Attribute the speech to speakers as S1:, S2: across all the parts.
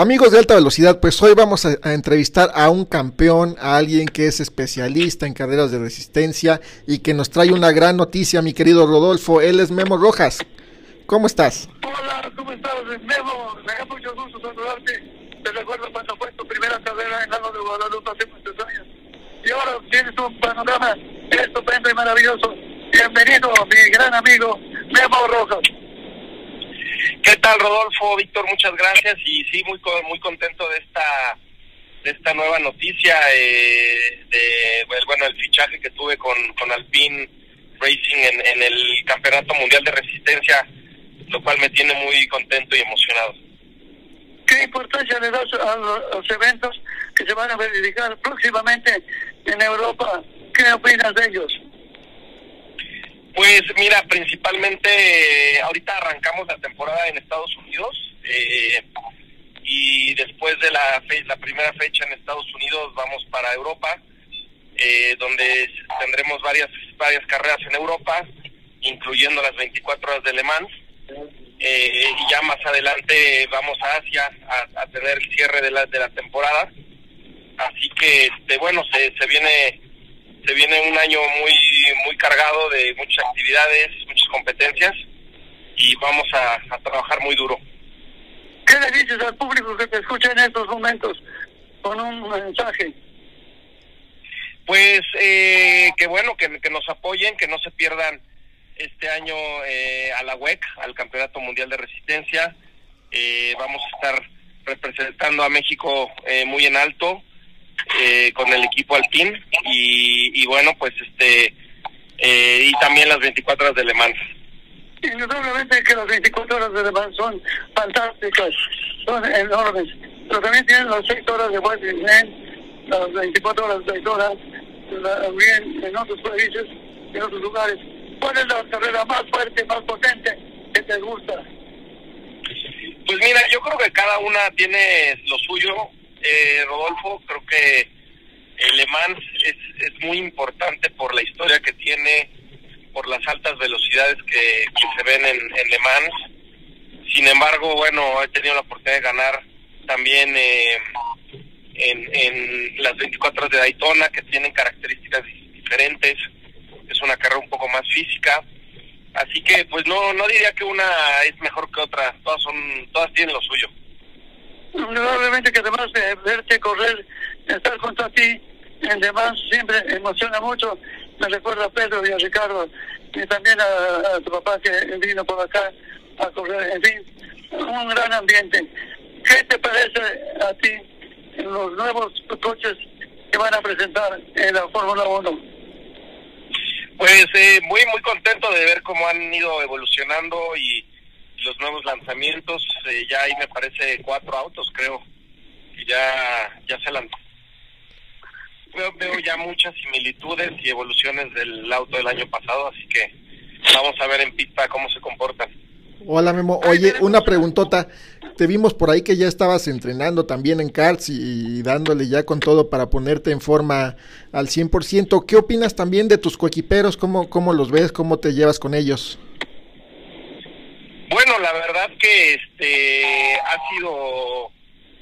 S1: Amigos de alta velocidad, pues hoy vamos a, entrevistar a un campeón, a alguien que es especialista en carreras de resistencia y que nos trae una gran noticia, mi querido Rodolfo. Él es Memo Rojas. ¿Cómo estás?
S2: Hola, ¿cómo estás, Memo? Me da mucho gusto saludarte. Te recuerdo cuando fue tu primera carrera en Lano de Guadalupe hace muchos años. Y ahora tienes un panorama estupendo y maravilloso. Bienvenido, mi gran amigo Memo Rojas.
S3: ¿Qué tal, Rodolfo? Víctor, muchas gracias y sí, muy muy contento de esta de esta nueva noticia eh, de bueno el fichaje que tuve con, con Alpine Racing en, en, el Campeonato Mundial de Resistencia, lo cual me tiene muy contento y emocionado.
S2: ¿Qué importancia le das a los eventos que se van a verificar próximamente en Europa? ¿Qué opinas de ellos?
S3: Pues mira, principalmente eh, ahorita arrancamos la temporada en Estados Unidos eh, y después de la, fe la primera fecha en Estados Unidos vamos para Europa, eh, donde tendremos varias varias carreras en Europa, incluyendo las 24 horas de Le Mans. y ya más adelante vamos a Asia a, a, tener el cierre de la, de la temporada. Así que, este, bueno, se, se viene se viene un año muy muy cargado de muchas actividades, muchas competencias y vamos a, a, trabajar muy duro.
S2: ¿Qué le dices al público que te escucha en estos momentos con un mensaje?
S3: Pues eh, que bueno, que, que, nos apoyen, que no se pierdan este año eh, a la WEC, al Campeonato Mundial de Resistencia. Eh, vamos a estar representando a México muy en alto eh, con el equipo Alpine y, y bueno pues este eh, y también las 24 horas de Le Mans.
S2: Indudablemente que las 24 horas de Le Mans son fantásticas, son enormes, pero también tienen las 6 horas de Washington, las 24 horas de Daytona, también en otros países, en otros lugares. ¿Cuál es la carrera más fuerte, más potente que te gusta?
S3: Pues mira, yo creo que cada una tiene lo suyo eh, Rodolfo, creo que Le Mans es, es, muy importante por la historia que tiene, por las altas velocidades que, que se ven en, en, Le Mans. Sin embargo, bueno, he tenido la oportunidad de ganar también eh, en, en las 24 horas de Daytona, que tienen características diferentes. Es una carrera un poco más física. Así que, pues no, no diría que una es mejor que otra. Todas son, todas tienen lo suyo
S2: indudablemente que además de verte correr, estar junto a ti, en demás siempre emociona mucho. Me recuerda a Pedro y a Ricardo y también a, tu papá que vino por acá a correr. En fin, un gran ambiente. ¿Qué te parece a ti los nuevos coches que van a presentar en la Fórmula 1?
S3: Pues eh, muy, muy contento de ver cómo han ido evolucionando y los nuevos lanzamientos, eh, ya hay me parece cuatro autos creo, que ya, ya se lanzó. Veo, veo ya muchas similitudes y evoluciones del auto del año pasado, así que vamos a ver en pista cómo se comportan.
S1: Hola Memo, oye, una preguntota. Te vimos por ahí que ya estabas entrenando también en karts y, y dándole ya con todo para ponerte en forma al 100%. ¿Qué opinas también de tus coequiperos? ¿Cómo, cómo los ves? ¿Cómo te llevas con ellos?
S3: Bueno, la verdad que este ha sido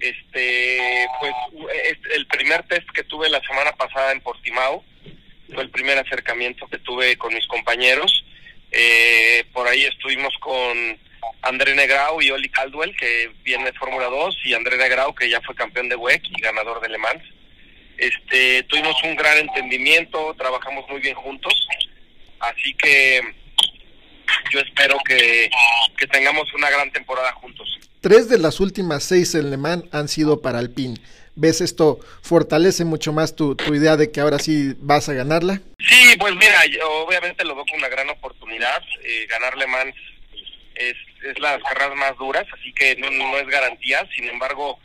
S3: este pues el primer test que tuve la semana pasada en Portimao fue el primer acercamiento que tuve con mis compañeros. Eh, por ahí estuvimos con André Negrau y Oli Caldwell que viene de Fórmula 2 y André Negrau que ya fue campeón de WEC y ganador de Le Mans. Este tuvimos un gran entendimiento trabajamos muy bien juntos así que yo espero que, que tengamos una gran temporada juntos.
S1: Tres de las últimas seis en Le Mans han sido para Alpine. ¿Ves esto fortalece mucho más tu, tu idea de que ahora sí vas a ganarla?
S3: Sí, pues mira, yo obviamente lo veo como una gran oportunidad. Eh, ganar Le Mans es, es las carreras más duras, así que no, no es garantía. Sin embargo,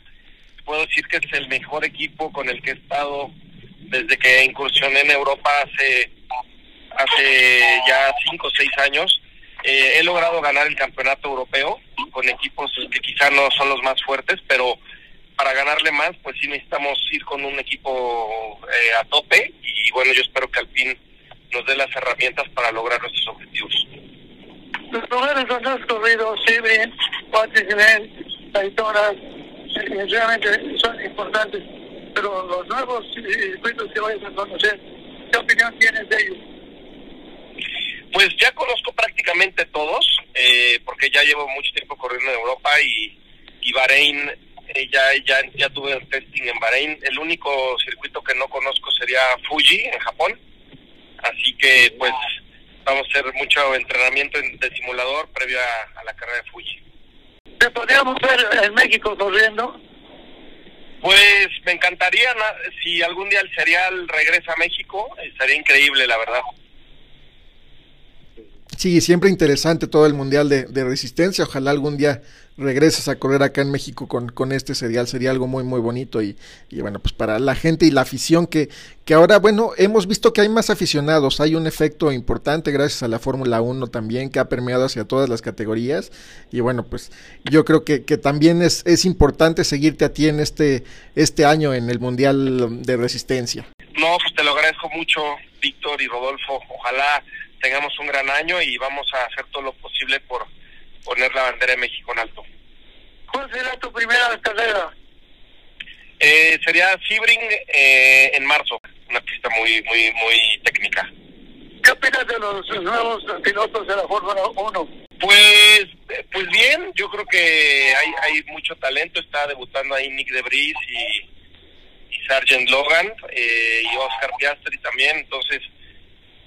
S3: puedo decir que es el mejor equipo con el que he estado desde que incursioné en Europa hace, hace ya cinco o seis años, eh, he logrado ganar el campeonato europeo con equipos que quizá no son los más fuertes, pero para ganarle más, pues sí necesitamos ir con un equipo eh, a tope y bueno, yo espero que Alpine nos dé las herramientas para lograr nuestros objetivos.
S2: Los lugares donde has corrido, Sibrin, Watkins Daytona, eh, realmente son importantes, pero los nuevos circuitos que vayas a conocer, ¿qué opinión tienes de ellos?
S3: Pues ya conozco prácticamente todos, eh, porque ya llevo mucho tiempo corriendo en Europa y, y Bahrein, eh, ya, ya, ya tuve el testing en Bahrein. El único circuito que no conozco sería Fuji, en Japón. Así que, pues, vamos a hacer mucho entrenamiento de simulador previo a, a la carrera de Fuji.
S2: ¿Te podríamos ver en México corriendo?
S3: Pues me encantaría, si algún día el serial regresa a México, estaría increíble, la verdad.
S1: Sí, siempre interesante todo el Mundial de, Resistencia. Ojalá algún día regreses a correr acá en México con, con este serial. Sería algo muy, muy bonito. Y, y bueno, pues para la gente y la afición que, que ahora, bueno, hemos visto que hay más aficionados. Hay un efecto importante gracias a la Fórmula 1 también que ha permeado hacia todas las categorías. Y bueno, pues yo creo que, que también es, es importante seguirte a ti en este, este año en el Mundial de Resistencia.
S3: No, pues te lo agradezco mucho, Víctor y Rodolfo. Ojalá tengamos un gran año y vamos a hacer todo lo posible por poner la bandera de México en alto.
S2: ¿Cuál será tu primera carrera?
S3: Eh, sería Sebring eh, en marzo, una pista muy muy muy técnica.
S2: ¿Qué opinas de los nuevos pilotos de la Fórmula 1?
S3: Pues eh, pues bien, yo creo que hay hay mucho talento. Está debutando ahí Nick Debris y, y Sargent Logan eh, y Oscar Piastri también. Entonces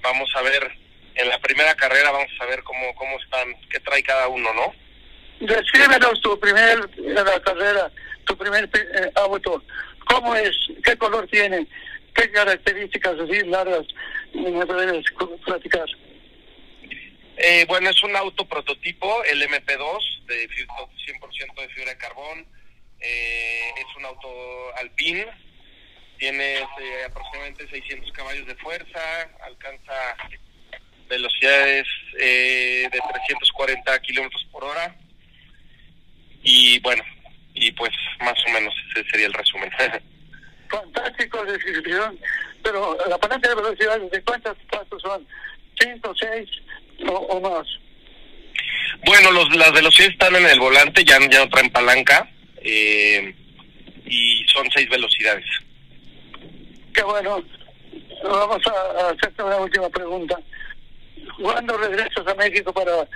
S3: vamos a ver en la primera carrera vamos a ver cómo cómo están, qué trae cada uno, ¿no?
S2: Descríbenos tu primer la carrera, tu primer eh, auto. ¿Cómo es? ¿Qué color tiene? ¿Qué características así largas me puedes platicar?
S3: Eh, bueno, es un auto prototipo, el MP2, de fi- 100% de fibra de carbón. Eh, es un auto Alpine, tiene eh, aproximadamente 600 caballos de fuerza, alcanza velocidades eh, de 340 kilómetros por hora. Y bueno, y pues más o menos ese sería el resumen.
S2: Fantástico descripción, pero la palanca de velocidad, ¿de cuántos pasos son? ¿Cinco, seis o, o más?
S3: Bueno, los, las velocidades están en el volante, ya, ya no traen palanca eh, y son seis velocidades.
S2: Qué bueno. Vamos a hacerte una última pregunta. ¿Cuándo regresas a México para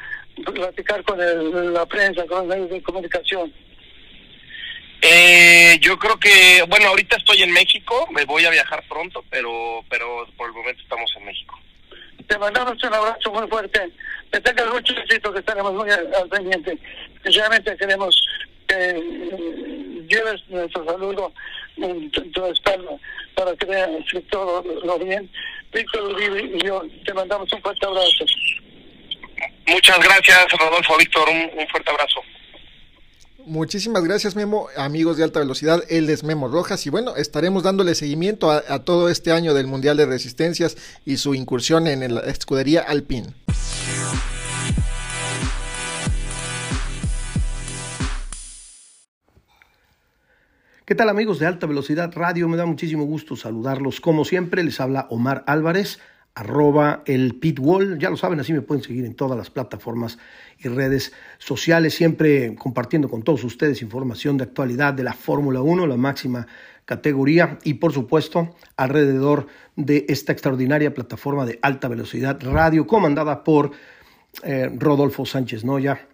S2: platicar con el- la prensa, con los medios de comunicación?
S3: Eh, yo creo que, bueno, ahorita estoy en México, me voy a viajar pronto, pero pero por el momento estamos en México.
S2: Te mandamos un abrazo muy fuerte. Que tengas mucho éxito, que estaremos muy al, al pendiente. Realmente queremos que eh, lleves nuestro saludo en tu, tu espalda para que veas que todo lo bien. Víctor Uribe y yo te mandamos un fuerte abrazo.
S3: Muchas gracias, Rodolfo, Víctor, un, un fuerte abrazo.
S1: Muchísimas gracias Memo, amigos de alta velocidad, él es Memo Rojas y bueno, estaremos dándole seguimiento a, a todo este año del Mundial de Resistencias y su incursión en la escudería Alpine.
S4: ¿Qué tal amigos de Alta Velocidad Radio? Me da muchísimo gusto saludarlos. Como siempre, les habla Omar Álvarez, arroba el pitwall. Ya lo saben, así me pueden seguir en todas las plataformas y redes sociales, siempre compartiendo con todos ustedes información de actualidad de la Fórmula 1, la máxima categoría y por supuesto alrededor de esta extraordinaria plataforma de alta velocidad radio comandada por eh, Rodolfo Sánchez Noya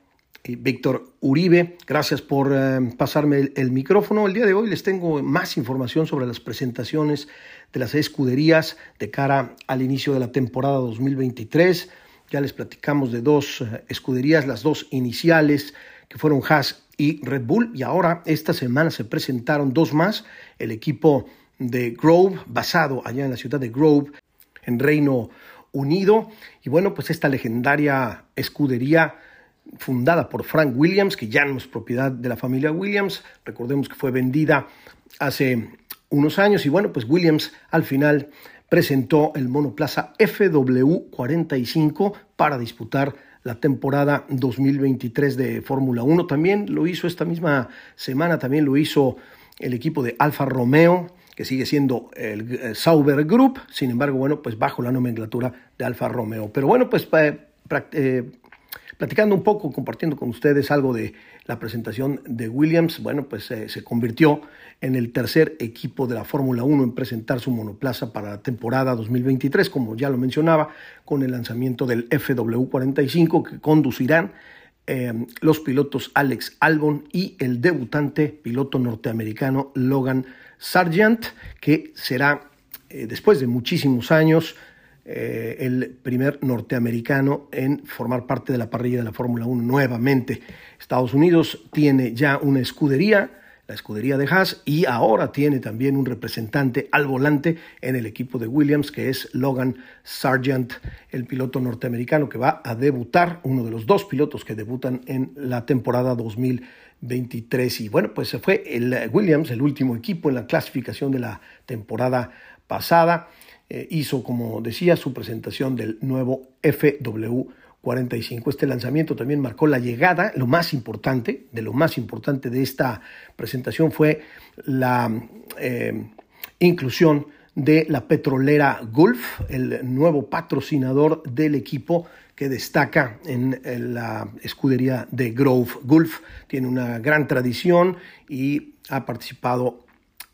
S4: Víctor Uribe. Gracias por eh, pasarme el, el, micrófono. El día de hoy les tengo más información sobre las presentaciones de las escuderías de cara al inicio de la temporada 2023. Ya les platicamos de dos eh, escuderías, las dos iniciales que fueron Haas y Red Bull. Y ahora esta semana se presentaron dos más. El equipo de Grove, basado allá en la ciudad de Grove, en Reino Unido. Y bueno, pues esta legendaria escudería fundada por Frank Williams, que ya no es propiedad de la familia Williams. Recordemos que fue vendida hace unos años. Y bueno, pues Williams al final presentó el monoplaza FW45 para disputar la temporada 2023 de Fórmula 1. También lo hizo esta misma semana, también lo hizo el equipo de Alfa Romeo, que sigue siendo el eh, Sauber Group, sin embargo, bueno, pues bajo la nomenclatura de Alfa Romeo. Pero bueno, pues eh, eh, platicando un poco, compartiendo con ustedes algo de la presentación de Williams, bueno, pues se convirtió en el tercer equipo de la Fórmula 1 en presentar su monoplaza para la temporada 2023, como ya lo mencionaba, con el lanzamiento del FW45 que conducirán eh, los pilotos Alex Albon y el debutante piloto norteamericano Logan Sargent, que será eh, después de muchísimos años eh, el primer norteamericano en formar parte de la parrilla de la Fórmula 1 nuevamente. Estados Unidos tiene ya una escudería la escudería de Haas y ahora tiene también un representante al volante en el equipo de Williams que es Logan Sargent, el piloto norteamericano que va a debutar, uno de los dos pilotos que debutan en la temporada 2023 y bueno, pues se fue el Williams, el último equipo en la clasificación de la temporada pasada, eh, hizo como decía su presentación del nuevo FW 45. Este lanzamiento también marcó la llegada, lo más importante, de lo más importante de esta presentación fue la eh, inclusión de la petrolera Gulf, el nuevo patrocinador del equipo que destaca en, la escudería de Grove. Gulf tiene una gran tradición y ha participado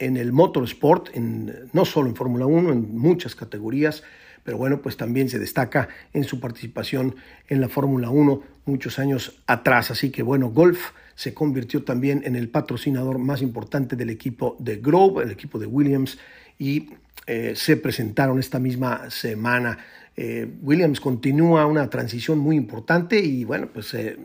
S4: en el motorsport, en, no solo en Fórmula 1, en muchas categorías, pero bueno, pues también se destaca en su participación en la Fórmula 1 muchos años atrás. Así que bueno, Golf se convirtió también en el patrocinador más importante del equipo de Grove, el equipo de Williams, y eh, se presentaron esta misma semana. Eh, Williams continúa una transición muy importante y bueno, pues eh,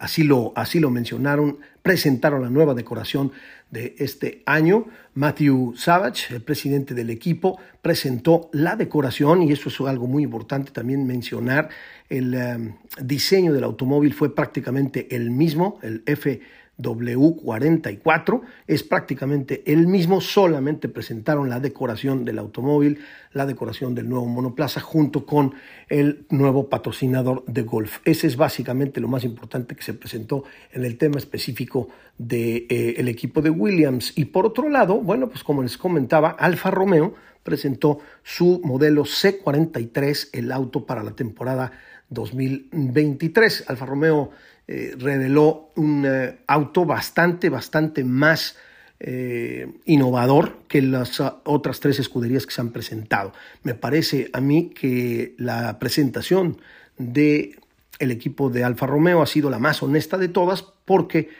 S4: así, lo, así lo mencionaron, presentaron la nueva decoración de este año. Matthew Savage, el presidente del equipo, presentó la decoración y eso es algo muy importante también mencionar. El eh, diseño del automóvil fue prácticamente el mismo, el F W44 es prácticamente el mismo, solamente presentaron la decoración del automóvil, la decoración del nuevo monoplaza junto con el nuevo patrocinador de golf. Ese es básicamente lo más importante que se presentó en el tema específico del de, eh, equipo de Williams. Y por otro lado, bueno, pues como les comentaba, Alfa Romeo presentó su modelo C43, el auto para la temporada 2023. Alfa Romeo eh, reveló un eh, auto bastante, bastante más eh, innovador que las otras tres escuderías que se han presentado. Me parece a mí que la presentación de el equipo de Alfa Romeo ha sido la más honesta de todas porque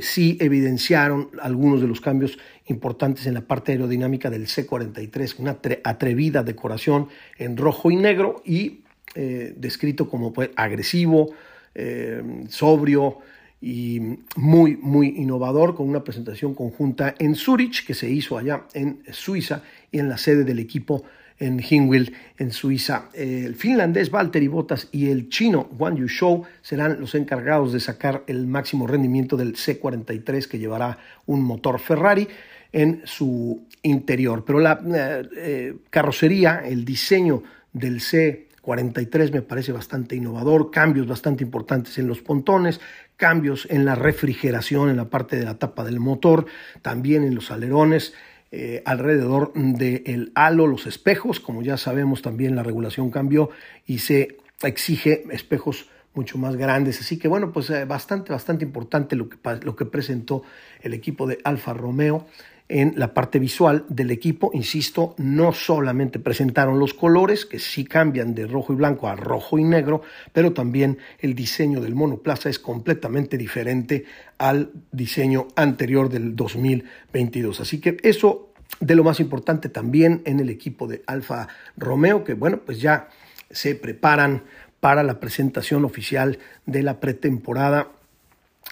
S4: sí evidenciaron algunos de los cambios importantes en la parte aerodinámica del C43, una atrevida decoración en rojo y negro y descrito como pues, agresivo, eh, sobrio y muy, muy innovador, con una presentación conjunta en Zurich, que se hizo allá en Suiza, y en la sede del equipo en Hinwil, en Suiza. El finlandés Valtteri Bottas y el chino Wang Yuzhou serán los encargados de sacar el máximo rendimiento del C43 que llevará un motor Ferrari en su interior. Pero la eh, eh, carrocería, el diseño del C 43 me parece bastante innovador, cambios bastante importantes en los pontones, cambios en la refrigeración en la parte de la tapa del motor, también en los alerones, eh, alrededor del halo, los espejos, como ya sabemos también la regulación cambió y se exige espejos mucho más grandes. Así que bueno, pues eh, bastante, bastante importante lo que, lo que presentó el equipo de Alfa Romeo en la parte visual del equipo, insisto, no solamente presentaron los colores, que sí cambian de rojo y blanco a rojo y negro, pero también el diseño del monoplaza es completamente diferente al diseño anterior del 2022. Así que eso de lo más importante también en el equipo de Alfa Romeo, que bueno, pues ya se preparan para la presentación oficial de la pretemporada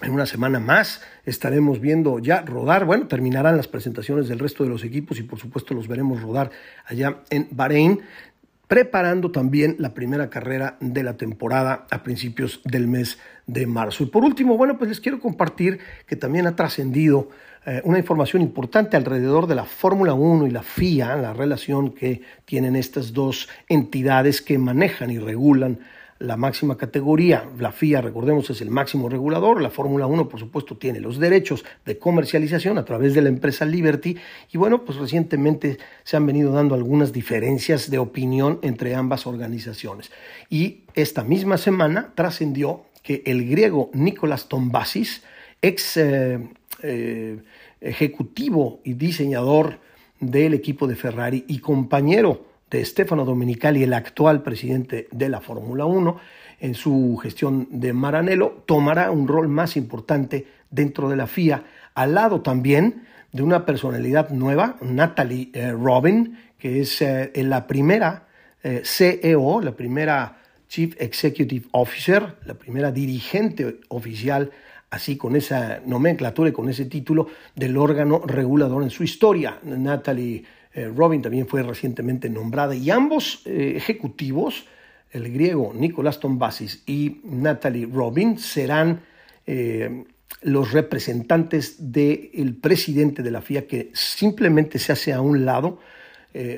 S4: en una semana más estaremos viendo ya rodar, bueno, terminarán las presentaciones del resto de los equipos y por supuesto los veremos rodar allá en Bahrein. preparando también la primera carrera de la temporada a principios del mes de marzo. Y por último, bueno, pues les quiero compartir que también ha trascendido eh, una información importante alrededor de la Fórmula 1 y la FIA, la relación que tienen estas dos entidades que manejan y regulan la máxima categoría. La FIA, recordemos, es el máximo regulador. La Fórmula 1, por supuesto, tiene los derechos de comercialización a través de la empresa Liberty. Y bueno, pues recientemente se han venido dando algunas diferencias de opinión entre ambas organizaciones. Y esta misma semana trascendió que el griego Nicolás Tombasis, ex eh, eh, ejecutivo y diseñador del equipo de Ferrari y compañero de Stefano Domenicali, el actual presidente de la Fórmula 1, en su gestión de Maranello, tomará un rol más importante dentro de la FIA, al lado también de una personalidad nueva, Natalie eh, Robin, que es eh, la primera eh, CEO, la primera Chief Executive Officer, la primera dirigente oficial, así con esa nomenclatura y con ese título del órgano regulador en su historia. Natalie eh, Robin también fue recientemente nombrada y ambos eh, ejecutivos, el griego Nicolás Tombasis y Natalie Robin, serán eh, los representantes del presidente de la FIA que simplemente se hace a un lado,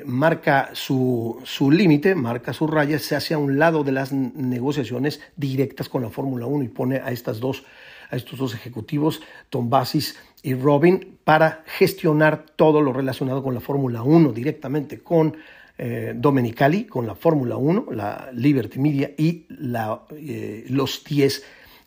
S4: marca su, su límite, marca su raya, se hace a un lado de las negociaciones directas con la Fórmula 1 y pone a estas dos a estos dos ejecutivos, Tom Basis y Robin, para gestionar todo lo relacionado con la Fórmula 1 directamente con eh, Domenicali, con la Fórmula 1, la Liberty Media y eh, los 10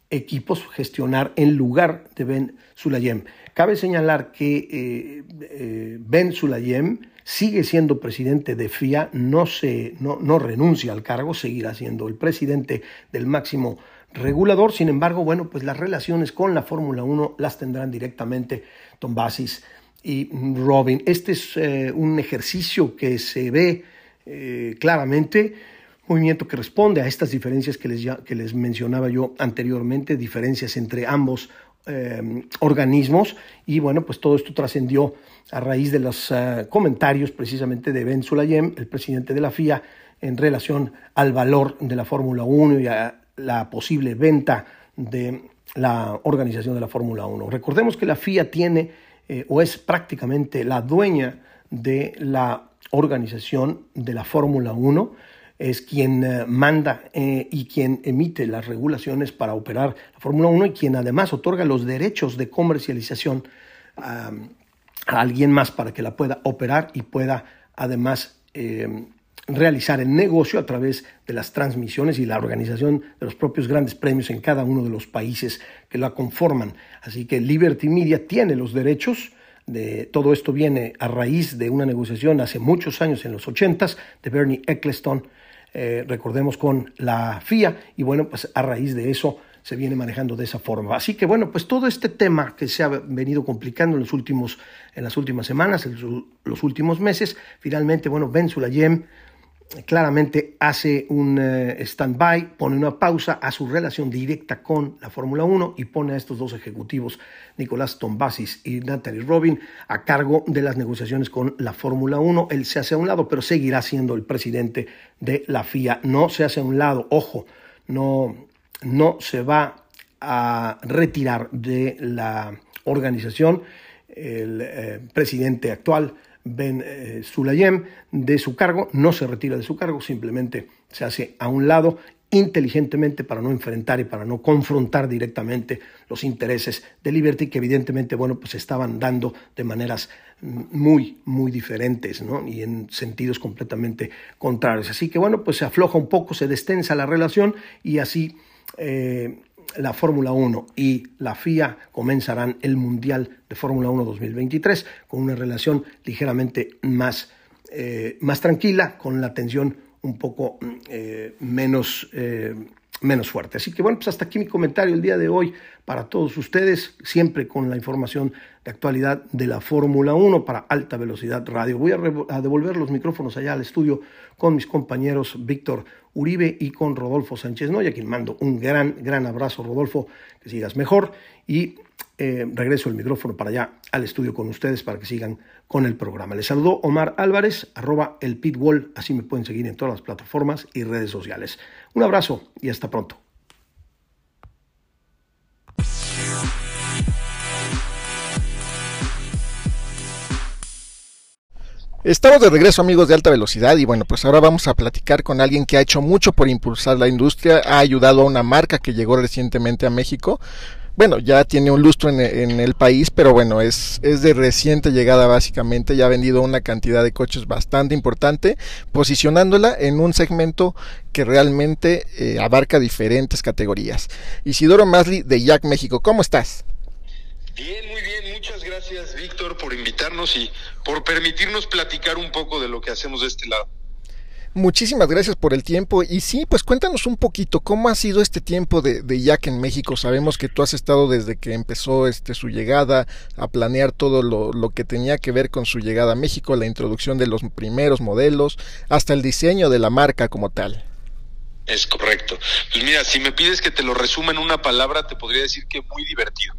S4: equipos gestionar en lugar de Ben Sulayem. Cabe señalar que eh, Ben Sulayem sigue siendo presidente de FIA, no, se, no, no renuncia al cargo, seguirá siendo el presidente del máximo regulador. Sin embargo, bueno, pues las relaciones con la Fórmula 1 las tendrán directamente Tom Basis y Robin. Este es eh, un ejercicio que se ve eh, claramente, movimiento que responde a estas diferencias que les, que les mencionaba yo anteriormente, diferencias entre ambos eh, organismos y bueno, pues todo esto trascendió a raíz de los comentarios precisamente de Ben Sulayem, el presidente de la FIA, en relación al valor de la Fórmula 1 y a la posible venta de la organización de la Fórmula 1. Recordemos que la FIA tiene eh, o es prácticamente la dueña de la organización de la Fórmula 1, es quien eh, manda eh, y quien emite las regulaciones para operar la Fórmula 1 y quien además otorga los derechos de comercialización a alguien más para que la pueda operar y pueda además realizar el negocio a través de las transmisiones y la organización de los propios grandes premios en cada uno de los países que la conforman. Así que Liberty Media tiene los derechos. De, todo esto viene a raíz de una negociación hace muchos años, en los 80 de Bernie Eccleston, eh, recordemos con la FIA, y bueno, pues a raíz de eso se viene manejando de esa forma. Así que bueno, pues todo este tema que se ha venido complicando en, los últimos, en las últimas semanas, en los últimos meses, finalmente, bueno, Ben Sulayem claramente hace un eh, stand-by, pone una pausa a su relación directa con la Fórmula 1 y pone a estos dos ejecutivos, Nicolás Tombasis y Natalie Robin, a cargo de las negociaciones con la Fórmula 1. Él se hace a un lado, pero seguirá siendo el presidente de la FIA. No se hace a un lado, ojo, no, no se va a retirar de la organización. El eh, presidente actual, Ben eh, Sulayem de su cargo, no se retira de su cargo, simplemente se hace a un lado inteligentemente para no enfrentar y para no confrontar directamente los intereses de Liberty que evidentemente bueno pues estaban dando de maneras muy muy diferentes ¿no? y en sentidos completamente contrarios así que bueno pues se afloja un poco se destensa la relación y así eh, la Fórmula 1 y la FIA comenzarán el Mundial de Fórmula 1 2023 con una relación ligeramente más, eh, más tranquila, con la tensión un poco eh, menos, menos fuerte. Así que bueno, pues hasta aquí mi comentario el día de hoy para todos ustedes, siempre con la información de actualidad de la Fórmula 1 para alta velocidad radio. Voy a, devolver los micrófonos allá al estudio con mis compañeros Víctor Uribe y con Rodolfo Sánchez Noya, quien mando un gran, gran abrazo, Rodolfo, que sigas mejor. Y eh, regreso el micrófono para allá al estudio con ustedes para que sigan con el programa. Les saludó Omar Álvarez, arroba el pitwall, así me pueden seguir en todas las plataformas y redes sociales. Un abrazo y hasta pronto.
S1: Estamos de regreso amigos de alta velocidad y bueno, pues ahora vamos a platicar con alguien que ha hecho mucho por impulsar la industria, ha ayudado a una marca que llegó recientemente a México. Bueno, ya tiene un lustro en, el país, pero bueno, es, es de reciente llegada básicamente, ya ha vendido una cantidad de coches bastante importante, posicionándola en un segmento que realmente eh, abarca diferentes categorías. Isidoro Masli de Jack México, ¿cómo estás?
S5: Bien, muy bien. Muchas gracias, Víctor, por invitarnos y por permitirnos platicar un poco de lo que hacemos de este lado.
S1: Muchísimas gracias por el tiempo y sí, pues cuéntanos un poquito cómo ha sido este tiempo de, Jack en México. Sabemos que tú has estado desde que empezó este su llegada a planear todo lo, lo, que tenía que ver con su llegada a México, la introducción de los primeros modelos, hasta el diseño de la marca como tal.
S5: Es correcto. Pues mira, si me pides que te lo resuma en una palabra, te podría decir que muy divertido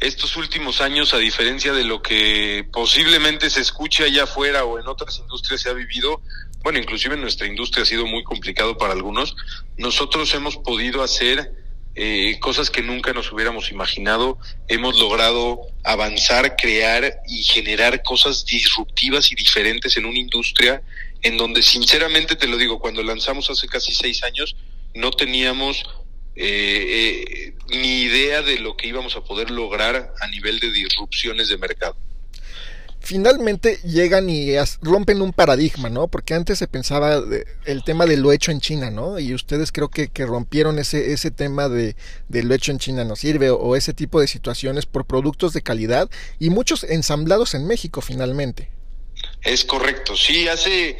S5: estos últimos años, a diferencia de lo que posiblemente se escuche allá afuera o en otras industrias se ha vivido, bueno, inclusive en nuestra industria ha sido muy complicado para algunos, nosotros hemos podido hacer eh, cosas que nunca nos hubiéramos imaginado, hemos logrado avanzar, crear y generar cosas disruptivas y diferentes en una industria en donde sinceramente te lo digo, cuando lanzamos hace casi seis años, no teníamos eh, eh, ni idea de lo que íbamos a poder lograr a nivel de disrupciones de mercado.
S1: Finalmente llegan y rompen un paradigma, ¿no? Porque antes se pensaba el tema de lo hecho en China, ¿no? Y ustedes creo que, que rompieron ese, ese tema de, de, lo hecho en China no sirve o, o ese tipo de situaciones por productos de calidad y muchos ensamblados en México finalmente.
S5: Es correcto, sí, hace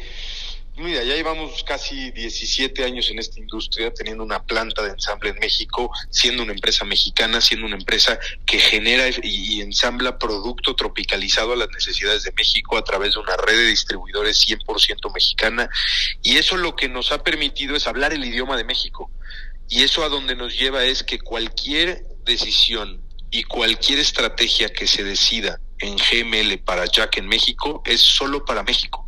S5: Mira, ya llevamos casi 17 años en esta industria, teniendo una planta de ensamble en México, siendo una empresa mexicana, siendo una empresa que genera y ensambla producto tropicalizado a las necesidades de México a través de una red de distribuidores 100% mexicana. Y eso lo que nos ha permitido es hablar el idioma de México. Y eso a donde nos lleva es que cualquier decisión y cualquier estrategia que se decida en GML para Jack en México es solo para México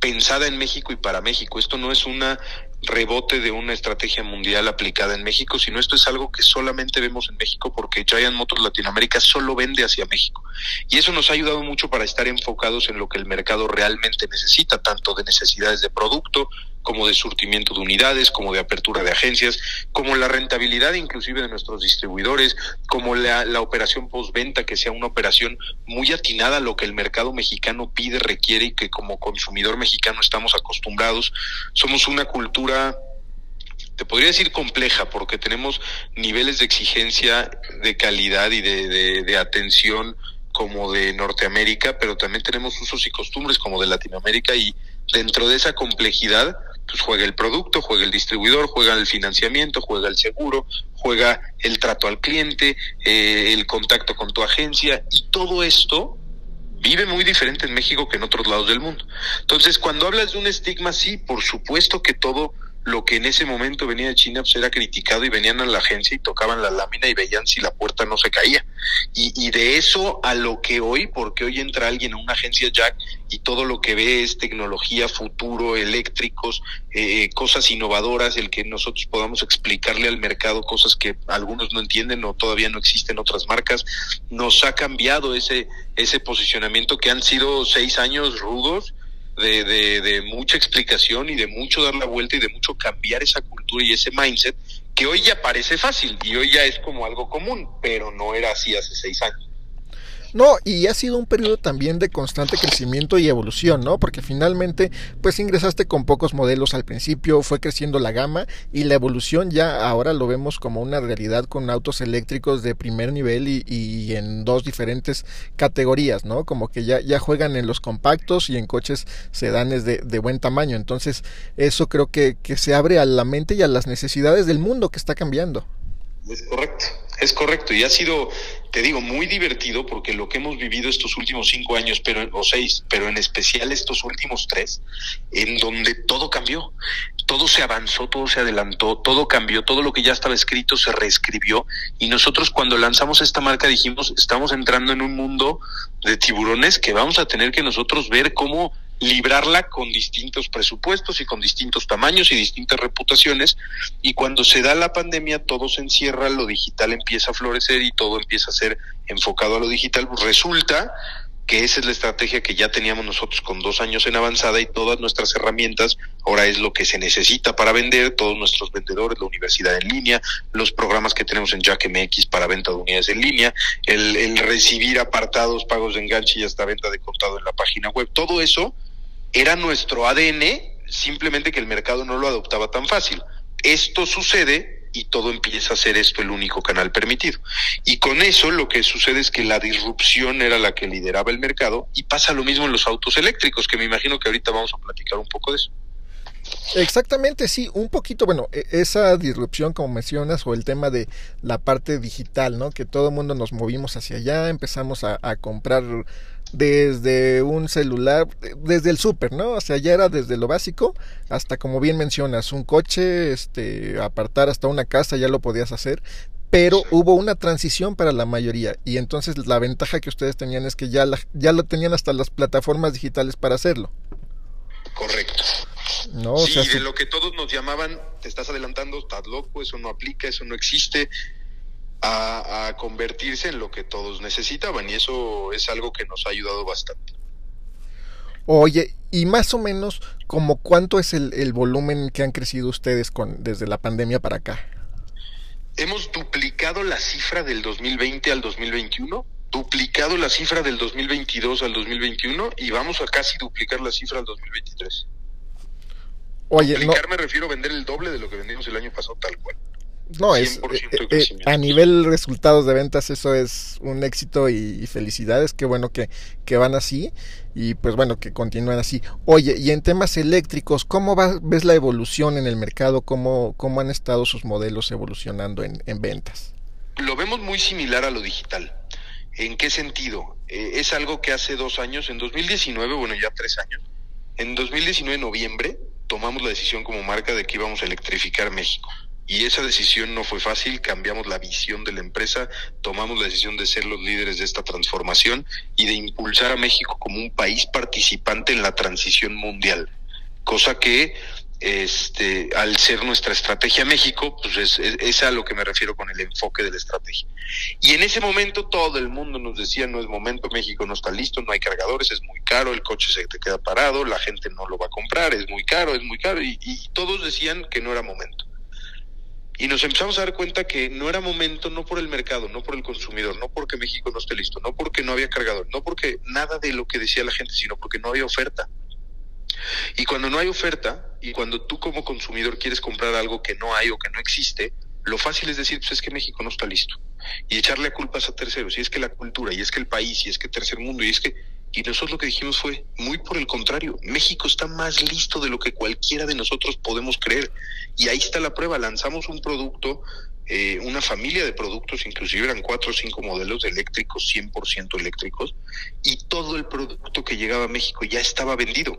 S5: pensada en México y para México. Esto no es una rebote de una estrategia mundial aplicada en México, sino esto es algo que solamente vemos en México porque Giant Motors Latinoamérica solo vende hacia México. Y eso nos ha ayudado mucho para estar enfocados en lo que el mercado realmente necesita, tanto de necesidades de producto como de surtimiento de unidades, como de apertura de agencias, como la rentabilidad inclusive de nuestros distribuidores, como la, operación postventa, que sea una operación muy atinada a lo que el mercado mexicano pide, requiere y que como consumidor mexicano estamos acostumbrados. Somos una cultura te podría decir compleja porque tenemos niveles de exigencia de calidad y de, atención como de Norteamérica, pero también tenemos usos y costumbres como de Latinoamérica y dentro de esa complejidad pues juega el producto, juega el distribuidor, juega el financiamiento, juega el seguro, juega el trato al cliente, eh, el contacto con tu agencia y todo esto vive muy diferente en México que en otros lados del mundo. Entonces, cuando hablas de un estigma, sí, por supuesto que todo lo que en ese momento venía de China pues era criticado y venían a la agencia y tocaban la lámina y veían si la puerta no se caía. Y, y de eso a lo que hoy, porque hoy entra alguien a una agencia Jack y todo lo que ve es tecnología, futuro, eléctricos, eh, cosas innovadoras, el que nosotros podamos explicarle al mercado cosas que algunos no entienden o todavía no existen otras marcas, nos ha cambiado ese, ese posicionamiento que han sido seis años rudos de, de, de, mucha explicación y de mucho dar la vuelta y de mucho cambiar esa cultura y ese mindset que hoy ya parece fácil y hoy ya es como algo común, pero no era así hace seis años.
S1: No, y ha sido un periodo también de constante crecimiento y evolución, ¿no? Porque finalmente, pues ingresaste con pocos modelos al principio, fue creciendo la gama y la evolución ya ahora lo vemos como una realidad con autos eléctricos de primer nivel y, en dos diferentes categorías, ¿no? Como que ya, ya juegan en los compactos y en coches sedanes de, de buen tamaño. Entonces, eso creo que, que se abre a la mente y a las necesidades del mundo que está cambiando.
S5: Es correcto, Es correcto, y ha sido, te digo, muy divertido porque lo que hemos vivido estos últimos cinco años, pero o seis, pero en especial estos últimos tres, en donde todo cambió, todo se avanzó, todo se adelantó, todo cambió, todo lo que ya estaba escrito se reescribió, y nosotros cuando lanzamos esta marca dijimos, estamos entrando en un mundo de tiburones que vamos a tener que nosotros ver cómo librarla con distintos presupuestos y con distintos tamaños y distintas reputaciones y cuando se da la pandemia todo se encierra, lo digital empieza a florecer y todo empieza a ser enfocado a lo digital, pues resulta que esa es la estrategia que ya teníamos nosotros con dos años en avanzada y todas nuestras herramientas ahora es lo que se necesita para vender, todos nuestros vendedores, la universidad en línea, los programas que tenemos en Jack MX para venta de unidades en línea, el, el recibir apartados, pagos de enganche y hasta venta de contado en la página web, todo eso era nuestro ADN, simplemente que el mercado no lo adoptaba tan fácil. Esto sucede y todo empieza a ser esto el único canal permitido. Y con eso lo que sucede es que la disrupción era la que lideraba el mercado y pasa lo mismo en los autos eléctricos, que me imagino que ahorita vamos a platicar un poco de eso.
S1: Exactamente, sí, un poquito, bueno, e, esa disrupción como mencionas o el tema de la parte digital, ¿no? Que todo el mundo nos movimos hacia allá, empezamos a, a comprar desde un celular, desde el súper, ¿no? O sea, ya era desde lo básico hasta, como bien mencionas, un coche, este, apartar hasta una casa, ya lo podías hacer, pero hubo una transición para la mayoría y entonces la ventaja que ustedes tenían es que ya, la, ya lo tenían hasta las plataformas digitales para hacerlo.
S5: Correcto.
S1: No,
S5: sí, o sea, de lo que todos nos llamaban, te estás adelantando, estás loco, eso no aplica, eso no existe, a, a, convertirse en lo que todos necesitaban y eso es algo que nos ha ayudado bastante.
S1: Oye, y más o menos, como cuánto es el, el volumen que han crecido ustedes con, desde la pandemia para acá?
S5: Hemos duplicado la cifra del 2020 al 2021, duplicado la cifra del 2022 al 2021 y vamos a casi duplicar la cifra al 2023.
S1: Oye,
S5: duplicar
S1: no,
S5: me refiero a vender el doble de lo que vendimos el año pasado tal cual.
S1: No, es eh, eh, a nivel resultados de ventas eso es un éxito y, y, felicidades, qué bueno que, que van así y pues bueno que continúen así. Oye, y en temas eléctricos, ¿cómo va, ves la evolución en el mercado? ¿Cómo, cómo han estado sus modelos evolucionando en, en ventas?
S5: Lo vemos muy similar a lo digital. ¿En qué sentido? Eh, es algo que hace dos años, en 2019, bueno ya tres años, en 2019 noviembre tomamos la decisión como marca de que íbamos a electrificar México y esa decisión no fue fácil, cambiamos la visión de la empresa, tomamos la decisión de ser los líderes de esta transformación y de impulsar a México como un país participante en la transición mundial, cosa que este, al ser nuestra estrategia México, pues es, es, a lo que me refiero con el enfoque de la estrategia. Y en ese momento todo el mundo nos decía, no es momento, México no está listo, no hay cargadores, es muy caro, el coche se te queda parado, la gente no lo va a comprar, es muy caro, es muy caro, y todos decían que no era momento. Y nos empezamos a dar cuenta que no era momento, no por el mercado, no por el consumidor, no porque México no esté listo, no porque no había cargador, no porque nada de lo que decía la gente, sino porque no había oferta. Y cuando no hay oferta, y cuando tú como consumidor quieres comprar algo que no hay o que no existe, lo fácil es decir, pues es que México no está listo. Y echarle culpas a terceros, y es que la cultura, y es que el país, y es que tercer mundo, y es que y nosotros lo que dijimos fue, muy por el contrario, México está más listo de lo que cualquiera de nosotros podemos creer. Y ahí está la prueba, lanzamos un producto, eh, una familia de productos, inclusive eran cuatro o cinco modelos de eléctricos, 100% eléctricos, y todo el producto que llegaba a México ya estaba vendido.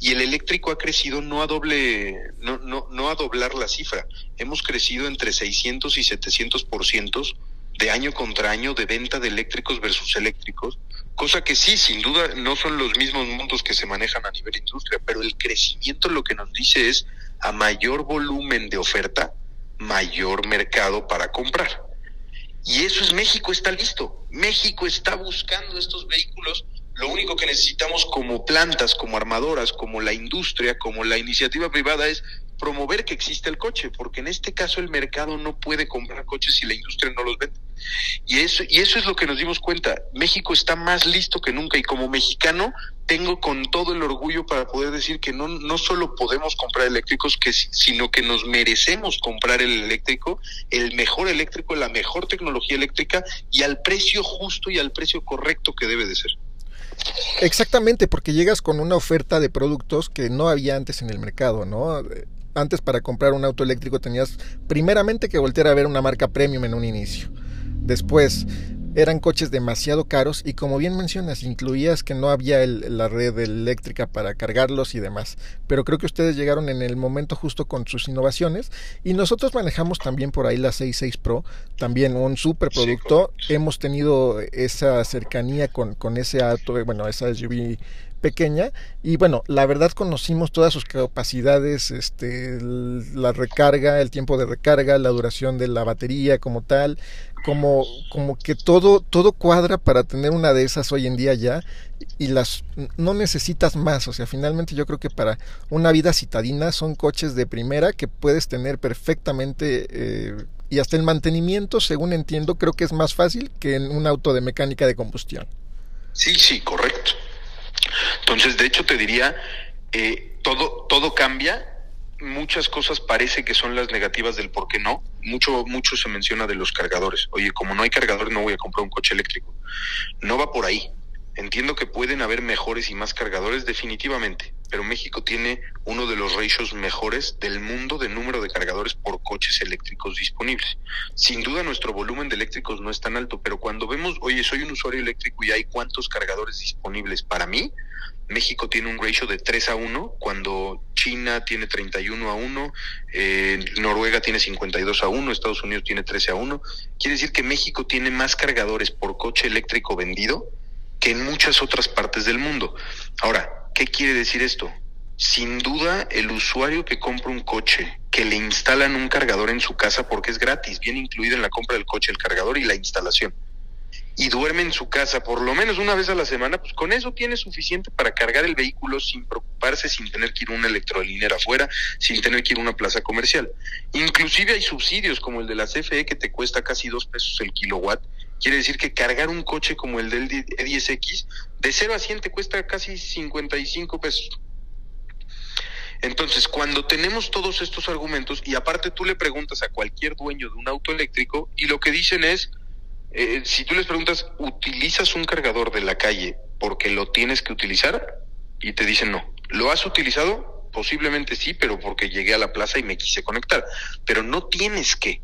S5: Y el eléctrico ha crecido no a doble, no, no, no a doblar la cifra, hemos crecido entre 600 y 700 por cientos de año contra año de venta de eléctricos versus eléctricos, cosa que sí, sin duda, no son los mismos mundos que se manejan a nivel industria, pero el crecimiento lo que nos dice es a mayor volumen de oferta, mayor mercado para comprar. Y eso es México está listo. México está buscando estos vehículos. Lo único que necesitamos como plantas, como armadoras, como la industria, como la iniciativa privada es promover que existe el coche, porque en este caso el mercado no puede comprar coches si la industria no los vende. Y eso, y eso es lo que nos dimos cuenta. México está más listo que nunca y como mexicano tengo con todo el orgullo para poder decir que no, no solo podemos comprar eléctricos, que, sino que nos merecemos comprar el eléctrico, el mejor eléctrico, la mejor tecnología eléctrica y al precio justo y al precio correcto que debe de ser.
S1: Exactamente, porque llegas con una oferta de productos que no había antes en el mercado, ¿no? Antes para comprar un auto eléctrico tenías primeramente que voltear a ver una marca premium en un inicio. Después, eran coches demasiado caros y como bien mencionas, incluías que no había la red eléctrica para cargarlos y demás. Pero creo que ustedes llegaron en el momento justo con sus innovaciones y nosotros manejamos también por ahí la 66 Pro, también un super producto. Hemos tenido esa cercanía con, con ese auto, bueno, esa SUV pequeña y bueno, la verdad conocimos todas sus capacidades, este, la recarga, el tiempo de recarga, la duración de la batería como tal, como, como que todo, todo cuadra para tener una de esas hoy en día ya y las no necesitas más, o sea, finalmente yo creo que para una vida citadina son coches de primera que puedes tener perfectamente eh, y hasta el mantenimiento, según entiendo, creo que es más fácil que en un auto de mecánica de combustión.
S5: Sí, sí, correcto. Entonces, de hecho, te diría, eh, todo, todo cambia. Muchas cosas parece que son las negativas del por qué no. Mucho, mucho se menciona de los cargadores. Oye, como no hay cargadores, no voy a comprar un coche eléctrico. No va por ahí. Entiendo que pueden haber mejores y más cargadores, definitivamente, pero México tiene uno de los ratios mejores del mundo de número de cargadores por coches eléctricos disponibles. Sin duda nuestro volumen de eléctricos no es tan alto, pero cuando vemos, oye, soy un usuario eléctrico y hay cuántos cargadores disponibles para mí, México tiene un ratio de 3 a 1, cuando China tiene 31 a 1, eh, Noruega tiene 52 a 1, Estados Unidos tiene 13 a 1. Quiere decir que México tiene más cargadores por coche eléctrico vendido que en muchas otras partes del mundo. Ahora, ¿qué quiere decir esto? Sin duda, el usuario que compra un coche, que le instalan un cargador en su casa porque es gratis, viene incluido en la compra del coche el cargador y la instalación y duerme en su casa por lo menos una vez a la semana, pues con eso tiene suficiente para cargar el vehículo sin preocuparse, sin tener que ir a una electrolinera afuera, sin tener que ir a una plaza comercial. Inclusive hay subsidios como el de la CFE que te cuesta casi dos pesos el kilowatt. Quiere decir que cargar un coche como el del E10X de 0 a 100 te cuesta casi 55 pesos. Entonces, cuando tenemos todos estos argumentos, y aparte tú le preguntas a cualquier dueño de un auto eléctrico, y lo que dicen es, eh, si tú les preguntas, ¿utilizas un cargador de la calle porque lo tienes que utilizar? Y te dicen no. ¿Lo has utilizado? Posiblemente sí, pero porque llegué a la plaza y me quise conectar. Pero no tienes que.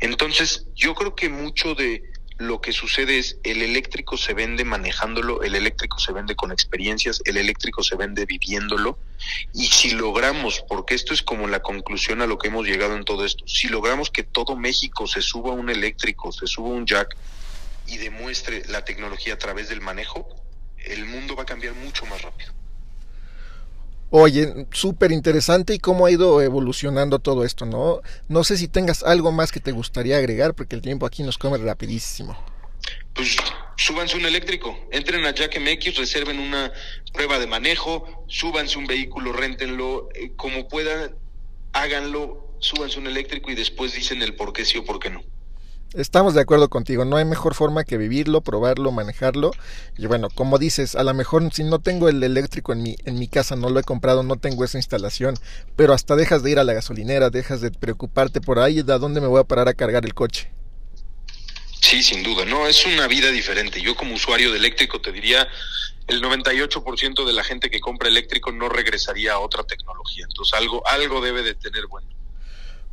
S5: Entonces, yo creo que mucho de lo que sucede es el eléctrico se vende manejándolo, el eléctrico se vende con experiencias, el eléctrico se vende viviéndolo. Y si logramos, porque esto es como la conclusión a lo que hemos llegado en todo esto, si logramos que todo México se suba un eléctrico, se suba un jack y demuestre la tecnología a través del manejo, el mundo va a cambiar mucho más rápido.
S1: Oye, súper interesante y cómo ha ido evolucionando todo esto, ¿no? No sé si tengas algo más que te gustaría agregar, porque el tiempo aquí nos come rapidísimo.
S5: Pues súbanse un eléctrico, entren a Jack MX, reserven una prueba de manejo, súbanse un vehículo, rentenlo, eh, como puedan, háganlo, súbanse un eléctrico y después dicen el por qué sí o por qué no.
S1: Estamos de acuerdo contigo, no hay mejor forma que vivirlo, probarlo, manejarlo. Y bueno, como dices, a lo mejor si no tengo el eléctrico en mi, en mi casa, no lo he comprado, no tengo esa instalación, pero hasta dejas de ir a la gasolinera, dejas de preocuparte por ahí, ¿de dónde me voy a parar a cargar el coche?
S5: Sí, sin duda, no, es una vida diferente. Yo como usuario de eléctrico te diría, el 98% de la gente que compra eléctrico no regresaría a otra tecnología. Entonces algo, algo debe de tener bueno.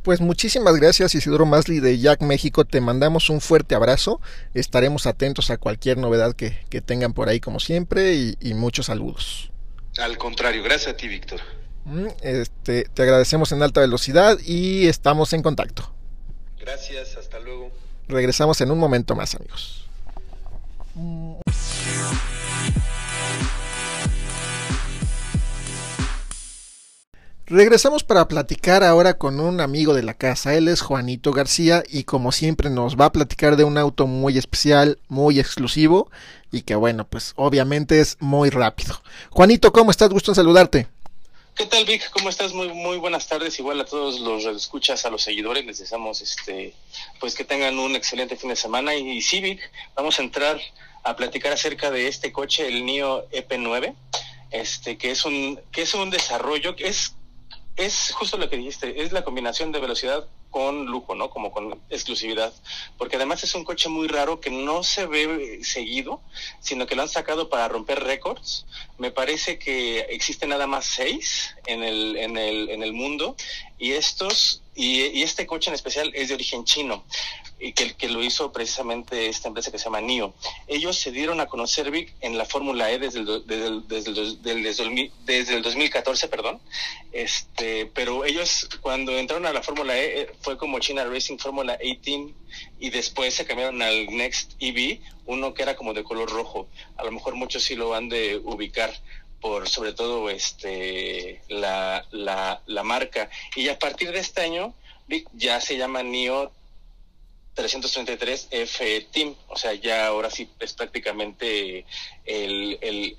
S1: Pues muchísimas gracias Isidoro Masli de Jack México, te mandamos un fuerte abrazo, estaremos atentos a cualquier novedad que, tengan por ahí como siempre y, muchos saludos.
S5: Al contrario, gracias a ti Víctor.
S1: Mm, este, te agradecemos en alta velocidad y estamos en contacto.
S5: Gracias, hasta luego.
S1: Regresamos en un momento más amigos. Regresamos para platicar ahora con un amigo de la casa. Él es Juanito García y como siempre nos va a platicar de un auto muy especial, muy exclusivo y que bueno, pues obviamente es muy rápido. Juanito, ¿cómo estás? Gusto en saludarte.
S6: ¿Qué tal, Vic? ¿Cómo estás? Muy muy buenas tardes. Igual a todos los escuchas, a los seguidores, les deseamos este pues que tengan un excelente fin de semana y, sí, Vic, vamos a entrar a platicar acerca de este coche, el NIO EP9 este que es un que es un desarrollo que es es justo lo que dijiste, es la combinación de velocidad con lujo, ¿no? Como con exclusividad. Porque además es un coche muy raro que no se ve seguido, sino que lo han sacado para romper récords. Me parece que existen nada más seis en el, en el, en el mundo y estos y, este coche en especial es de origen chino y que, que lo hizo precisamente esta empresa que se llama NIO. Ellos se dieron a conocer Vic en la Fórmula E desde el, desde, el, desde, el, 2014, perdón. Este, pero ellos cuando entraron a la Fórmula E eh, fue como China Racing Fórmula 18 y después se cambiaron al Next EV, uno que era como de color rojo. A lo mejor muchos sí lo van de ubicar por sobre todo este la, la, la marca. Y a partir de este año ya se llama NIO 333 F Team, o sea, ya ahora sí es prácticamente el, el,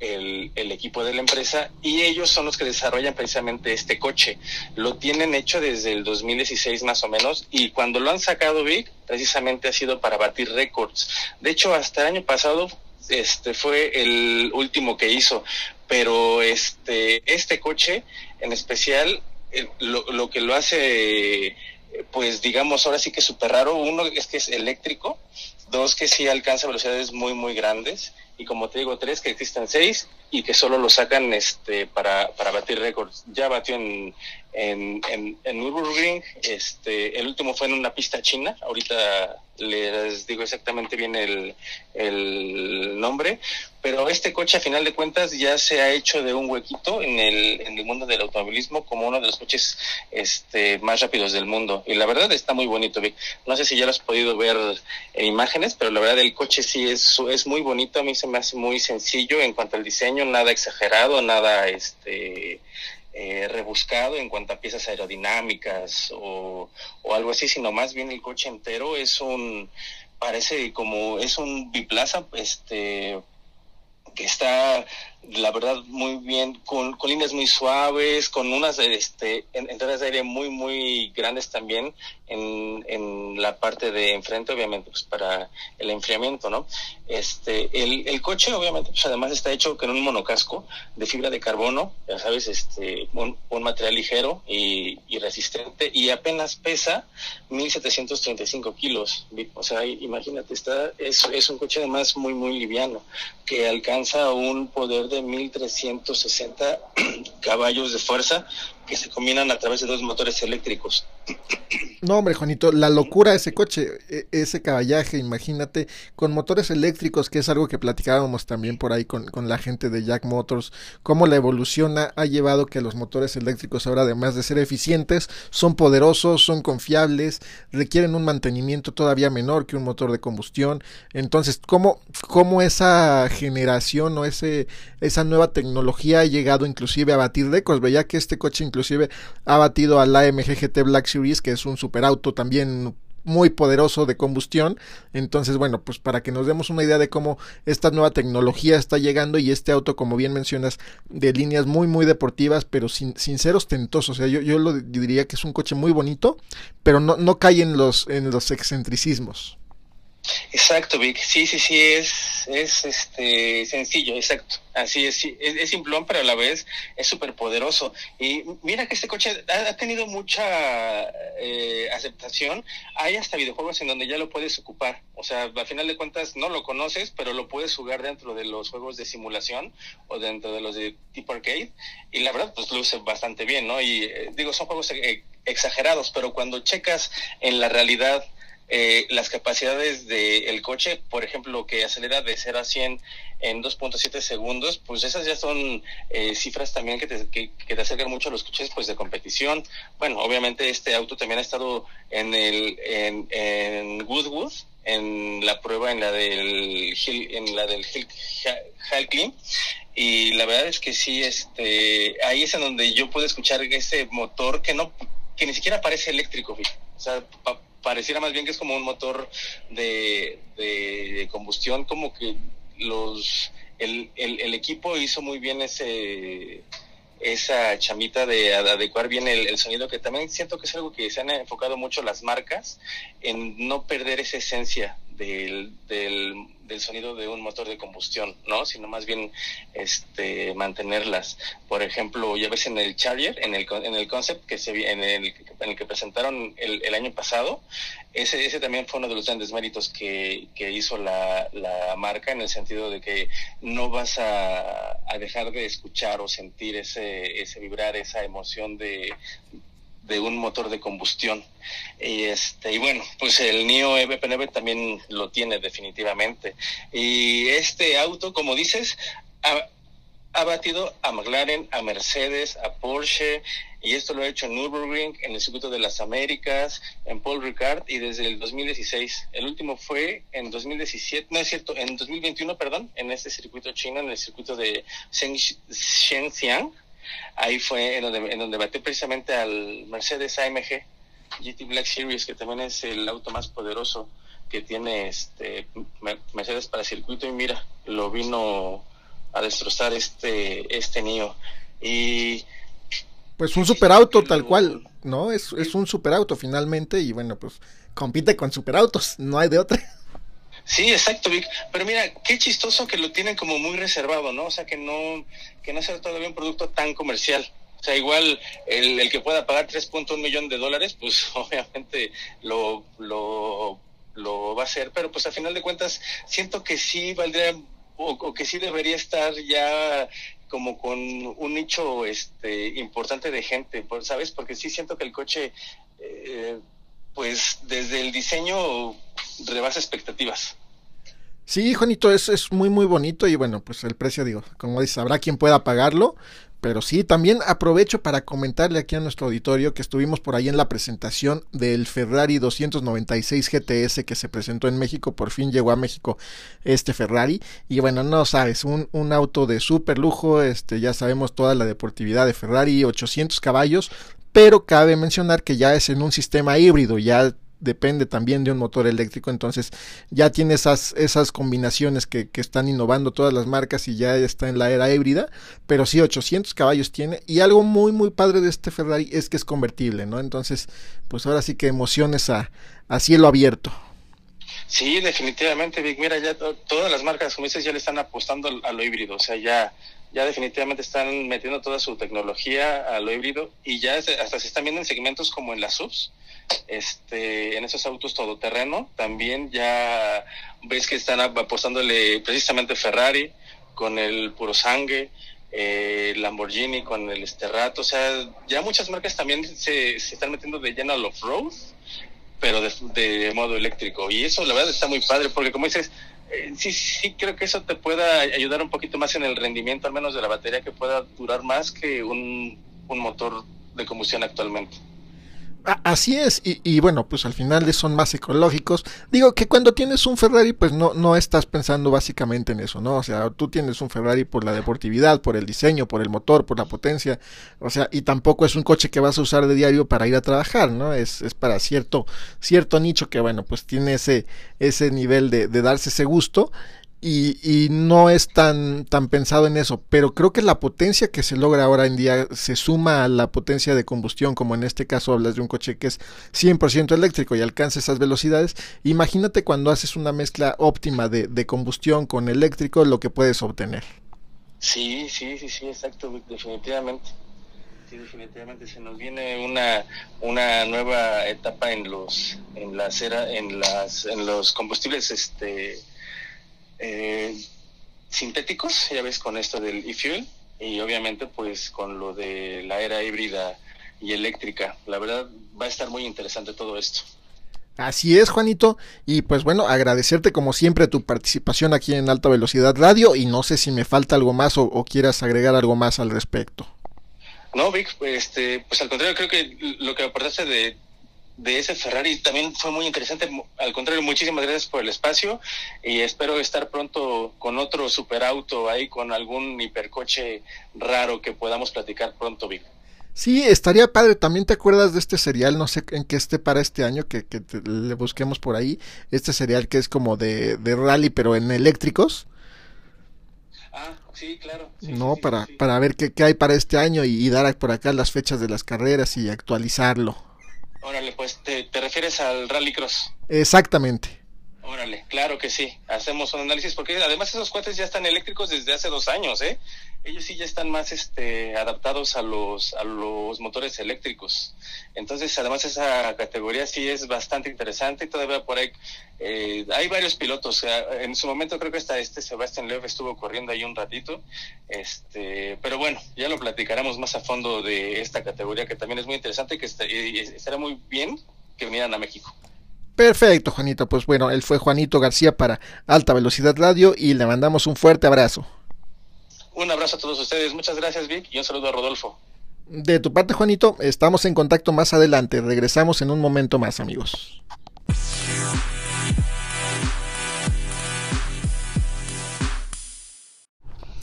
S6: el, el, equipo de la empresa y ellos son los que desarrollan precisamente este coche. Lo tienen hecho desde el 2016 más o menos y cuando lo han sacado Vic, precisamente ha sido para batir récords. De hecho, hasta el año pasado este fue el último que hizo, pero este este coche en especial eh, lo, que lo hace pues digamos ahora sí que súper raro. Uno es que es eléctrico dos que sí alcanza velocidades muy muy grandes y como te digo tres que existen seis y que solo lo sacan este para, para batir récords. Ya batió en en, en, en Nürburgring este el último fue en una pista china ahorita les digo exactamente bien el, el nombre, pero este coche a final de cuentas ya se ha hecho de un huequito en el, en el mundo del automovilismo como uno de los coches este, más rápidos del mundo. Y la verdad está muy bonito, Vic. No sé si ya lo has podido ver en imágenes, pero la verdad el coche sí es, es muy bonito, a mí se me hace muy sencillo en cuanto al diseño, nada exagerado, nada este eh, rebuscado en cuanto a piezas aerodinámicas o, o, algo así, sino más bien el coche entero es un, parece como, es un biplaza, este, que está la verdad muy bien con, con líneas muy suaves con unas este entradas de aire muy muy grandes también en, en la parte de enfrente obviamente pues para el enfriamiento no este el, el coche obviamente pues además está hecho con un monocasco de fibra de carbono ya sabes este un, material ligero y, y, resistente y apenas pesa 1735 kilos. O sea imagínate está es, es un coche además muy muy liviano que alcanza un poder de 1360 caballos de fuerza que se combinan a través de dos motores eléctricos.
S1: No, hombre, Juanito, la locura ese coche, e, ese caballaje, imagínate, con motores eléctricos, que es algo que platicábamos también por ahí con, con la gente de Jack Motors, cómo la evolución ha, llevado que los motores eléctricos ahora, además de ser eficientes, son poderosos, son confiables, requieren un mantenimiento todavía menor que un motor de combustión. Entonces, ¿cómo, cómo esa generación o ese, esa nueva tecnología ha llegado inclusive a batir récords? Veía que este coche inclusive ha batido al AMG GT Black Series, que es un superauto también muy poderoso de combustión. Entonces, bueno, pues para que nos demos una idea de cómo esta nueva tecnología está llegando y este auto, como bien mencionas, de líneas muy, muy deportivas, pero sin, sin ser ostentoso. O sea, yo, yo lo diría que es un coche muy bonito, pero no, no cae en los, en los excentricismos.
S6: Exacto, Vic. Sí, sí, sí, es, es este, sencillo, exacto. Así es, es, simplón, pero a la vez es súper poderoso. Y mira que este coche ha, tenido mucha eh, aceptación. Hay hasta videojuegos en donde ya lo puedes ocupar. O sea, al final de cuentas no lo conoces, pero lo puedes jugar dentro de los juegos de simulación o dentro de los de tipo arcade. Y la verdad, pues luce bastante bien, ¿no? Y eh, digo, son juegos eh, exagerados, pero cuando checas en la realidad eh, las capacidades del coche, por ejemplo, que acelera de 0 a 100 en 2.7 segundos, pues esas ya son eh, cifras también que te, que, te acercan mucho a los coches pues de competición. Bueno, obviamente este auto también ha estado en el en, en Goodwood, en la prueba en la del Hill, en la del Hill, Hill y la verdad es que sí este ahí es en donde yo puedo escuchar ese motor que no que ni siquiera parece eléctrico o sea pareciera más bien que es como un motor de, de, combustión, como que los el, el, el, equipo hizo muy bien ese esa chamita de adecuar bien el, el, sonido, que también siento que es algo que se han enfocado mucho las marcas en no perder esa esencia del, del, del, sonido de un motor de combustión, ¿no? Sino más bien este, mantenerlas. Por ejemplo, ya ves en el Charger, en el, en el concept que se en el, en el que presentaron el, el año pasado, ese, ese también fue uno de los grandes méritos que, que hizo la, la marca en el sentido de que no vas a, a dejar de escuchar o sentir ese, ese vibrar, esa emoción de de un motor de combustión. Y, este, y bueno, pues el NIO EVP9 también lo tiene definitivamente. Y este auto, como dices, ha, ha batido a McLaren, a Mercedes, a Porsche, y esto lo ha hecho en Nürburgring, en el Circuito de las Américas, en Paul Ricard y desde el 2016. El último fue en 2017, no es cierto, en 2021, perdón, en este circuito chino, en el circuito de Shenzhen. Ahí fue en donde, en donde batió precisamente al Mercedes AMG GT Black Series, que también es el auto más poderoso que tiene este Mercedes para circuito y mira, lo vino a destrozar este este NIO y
S1: pues un superauto tal cual, ¿no? Es, es un superauto finalmente y bueno, pues compite con superautos, no hay de otra.
S6: Sí, exacto, Vic. Pero mira, qué chistoso que lo tienen como muy reservado, ¿no? O sea, que no, que no sea todavía un producto tan comercial. O sea, igual el, que pueda pagar 3.1 millón de dólares, pues obviamente lo, lo, lo va a hacer. Pero pues a final de cuentas, siento que sí valdría o, que sí debería estar ya como con un nicho este importante de gente, ¿sabes? Porque sí siento que el coche, eh, pues desde el diseño rebasa expectativas.
S1: Sí, Juanito, es, es muy, muy bonito y bueno, pues el precio, digo, como dices, habrá quien pueda pagarlo, pero sí, también aprovecho para comentarle aquí a nuestro auditorio que estuvimos por ahí en la presentación del Ferrari 296 GTS que se presentó en México. Por fin llegó a México este Ferrari. Y bueno, no sabes, un, un auto de súper lujo. Este, ya sabemos toda la deportividad de Ferrari, 800 caballos. Pero cabe mencionar que ya es en un sistema híbrido, ya depende también de un motor eléctrico, entonces ya tiene esas, esas combinaciones que, que, están innovando todas las marcas y ya está en la era híbrida, pero sí 800 caballos tiene y algo muy muy padre de este Ferrari es que es convertible, ¿no? Entonces, pues ahora sí que emociones a, a cielo abierto.
S6: Sí, definitivamente, Vic. Mira, ya todas las marcas, como dices, ya le están apostando a lo híbrido. O sea, ya, ya definitivamente están metiendo toda su tecnología a lo híbrido y ya hasta se están viendo en segmentos como en las subs este, en esos autos todoterreno. También ya ves que están apostándole precisamente Ferrari con el Puro Sangue, eh, Lamborghini con el Esterrato. O sea, ya muchas marcas también se, se están metiendo de lleno al off-road, pero de, modo eléctrico. Y eso la verdad está muy padre, porque como dices, eh, sí, sí creo que eso te pueda ayudar un poquito más en el rendimiento, al menos de la batería, que pueda durar más que un, un motor de combustión actualmente.
S1: Así es, y, y, bueno, pues al final son más ecológicos. Digo que cuando tienes un Ferrari, pues no, no estás pensando básicamente en eso, ¿no? O sea, tú tienes un Ferrari por la deportividad, por el diseño, por el motor, por la potencia, o sea, y tampoco es un coche que vas a usar de diario para ir a trabajar, ¿no? Es, es para cierto, cierto nicho que, bueno, pues tiene ese, ese nivel de, de darse ese gusto y, y, no es tan, tan pensado en eso, pero creo que la potencia que se logra ahora en día se suma a la potencia de combustión, como en este caso hablas de un coche que es 100% eléctrico y alcanza esas velocidades. Imagínate cuando haces una mezcla óptima de, de combustión con eléctrico, lo que puedes obtener.
S6: Sí, sí, sí, sí, exacto, definitivamente. Sí, definitivamente se nos viene una, una nueva etapa en los en la en las en los combustibles este eh, sintéticos, ya ves, con esto del e-fuel y obviamente pues con lo de la era híbrida y eléctrica. La verdad va a estar muy interesante todo esto.
S1: Así es, Juanito. Y pues bueno, agradecerte como siempre tu participación aquí en Alta Velocidad Radio y no sé si me falta algo más o, o quieras agregar algo más al respecto.
S6: No, Vic, este, pues al contrario, creo que lo que aportaste de de ese Ferrari también fue muy interesante. Al contrario, muchísimas gracias por el espacio y espero estar pronto con otro superauto ahí, con algún hipercoche raro que podamos platicar pronto, Vic.
S1: Sí, estaría padre. También te acuerdas de este serial, no sé en qué esté para este año, que, que le busquemos por ahí. Este serial que es como de, de rally, pero en eléctricos.
S6: Ah, sí, claro.
S1: no, para, para ver qué, qué, hay para este año y, y dar por acá las fechas de las carreras y actualizarlo.
S6: Órale, pues te, te refieres al Rallycross.
S1: Exactamente.
S6: Órale, claro que sí. Hacemos un análisis porque además esos cohetes ya están eléctricos desde hace dos años, ¿eh? Ellos sí ya están más este, adaptados a los, a los motores eléctricos. Entonces, además esa categoría sí es bastante interesante y todavía por ahí eh, hay varios pilotos. En su momento creo que hasta este Sebastián Lev estuvo corriendo ahí un ratito. Este, pero bueno, ya lo platicaremos más a fondo de esta categoría que también es muy interesante y que estará muy bien que vinieran a México.
S1: Perfecto, Juanito. Pues bueno, él fue Juanito García para Alta Velocidad Radio y le mandamos un fuerte abrazo.
S6: Un abrazo a todos ustedes. Muchas gracias, Vic, y un saludo a Rodolfo.
S1: De tu parte, Juanito, estamos en contacto más adelante. Regresamos en un momento más, amigos.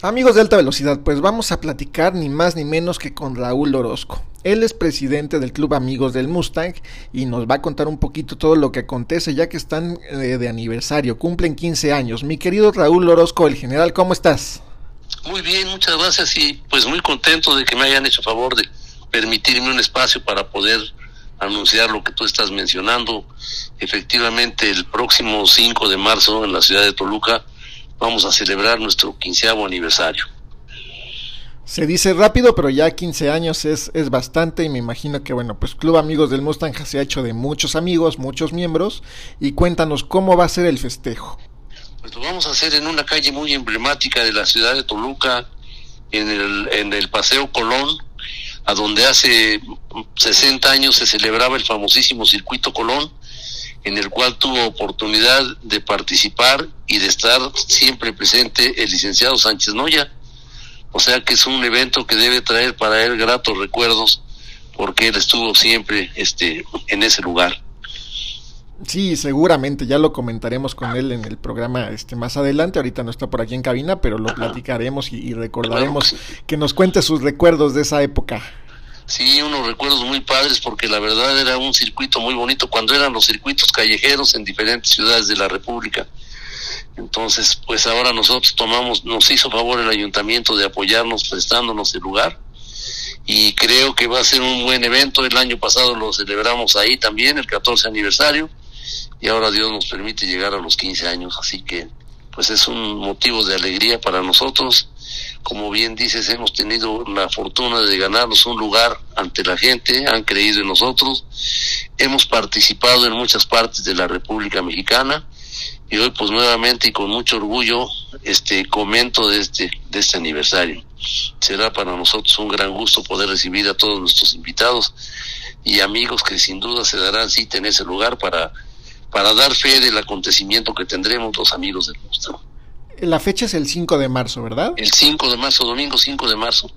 S1: Amigos de alta velocidad, pues vamos a platicar ni más ni menos que con Raúl Orozco. Él es presidente del Club Amigos del Mustang y nos va a contar un poquito todo lo que acontece ya que están eh, de aniversario, cumplen 15 años. Mi querido Raúl Orozco, el general, ¿cómo estás?
S7: Muy bien, muchas gracias y pues muy contento de que me hayan hecho favor de permitirme un espacio para poder anunciar lo que tú estás mencionando. Efectivamente, el próximo 5 de marzo en la ciudad de Toluca vamos a celebrar nuestro quinceavo aniversario.
S1: Se dice rápido, pero ya 15 años es, es bastante y me imagino que, bueno, pues Club Amigos del Mustang se ha hecho de muchos amigos, muchos miembros y cuéntanos cómo va a ser el festejo.
S7: Pues lo vamos a hacer en una calle muy emblemática de la ciudad de Toluca, en el, en el Paseo Colón, a donde hace 60 años se celebraba el famosísimo Circuito Colón, en el cual tuvo oportunidad de participar y de estar siempre presente el licenciado Sánchez Noya. O sea que es un evento que debe traer para él gratos recuerdos porque él estuvo siempre este en ese lugar.
S1: Sí, seguramente, ya lo comentaremos con él en el programa este más adelante, ahorita no está por aquí en cabina, pero lo platicaremos y, recordaremos que nos cuente sus recuerdos de esa época.
S7: Sí, unos recuerdos muy padres porque la verdad era un circuito muy bonito cuando eran los circuitos callejeros en diferentes ciudades de la República. Entonces, pues ahora nosotros tomamos, nos hizo favor el ayuntamiento de apoyarnos prestándonos el lugar y creo que va a ser un buen evento. El año pasado lo celebramos ahí también, el 14 aniversario y ahora Dios nos permite llegar a los 15 años, así que pues es un motivo de alegría para nosotros. Como bien dices, hemos tenido la fortuna de ganarnos un lugar ante la gente, han creído en nosotros, hemos participado en muchas partes de la República Mexicana y hoy pues nuevamente y con mucho orgullo este comento de este de este aniversario. Será para nosotros un gran gusto poder recibir a todos nuestros invitados y amigos que sin duda se darán cita en ese lugar para para dar fe del acontecimiento que tendremos los amigos del monstruo.
S1: La fecha es el 5 de marzo, ¿verdad?
S7: El 5 de marzo, domingo 5 de marzo.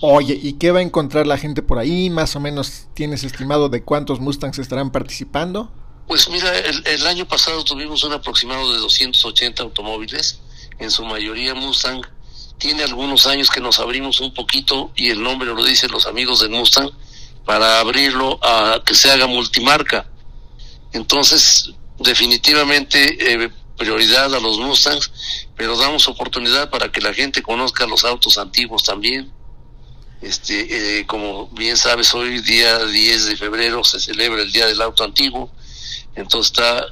S1: Oye, ¿y qué va a encontrar la gente por ahí? Más o menos, ¿tienes estimado de cuántos Mustangs estarán participando?
S7: Pues mira, el, año pasado tuvimos un aproximado de 280 automóviles, en su mayoría Mustang. Tiene algunos años que nos abrimos un poquito, y el nombre lo dicen los amigos del Mustang, para abrirlo a que se haga multimarca entonces, definitivamente eh, prioridad a los Mustangs, pero damos oportunidad para que la gente conozca los autos antiguos también. Este, eh, como bien sabes, hoy día 10 de febrero se celebra el Día del Auto Antiguo, entonces está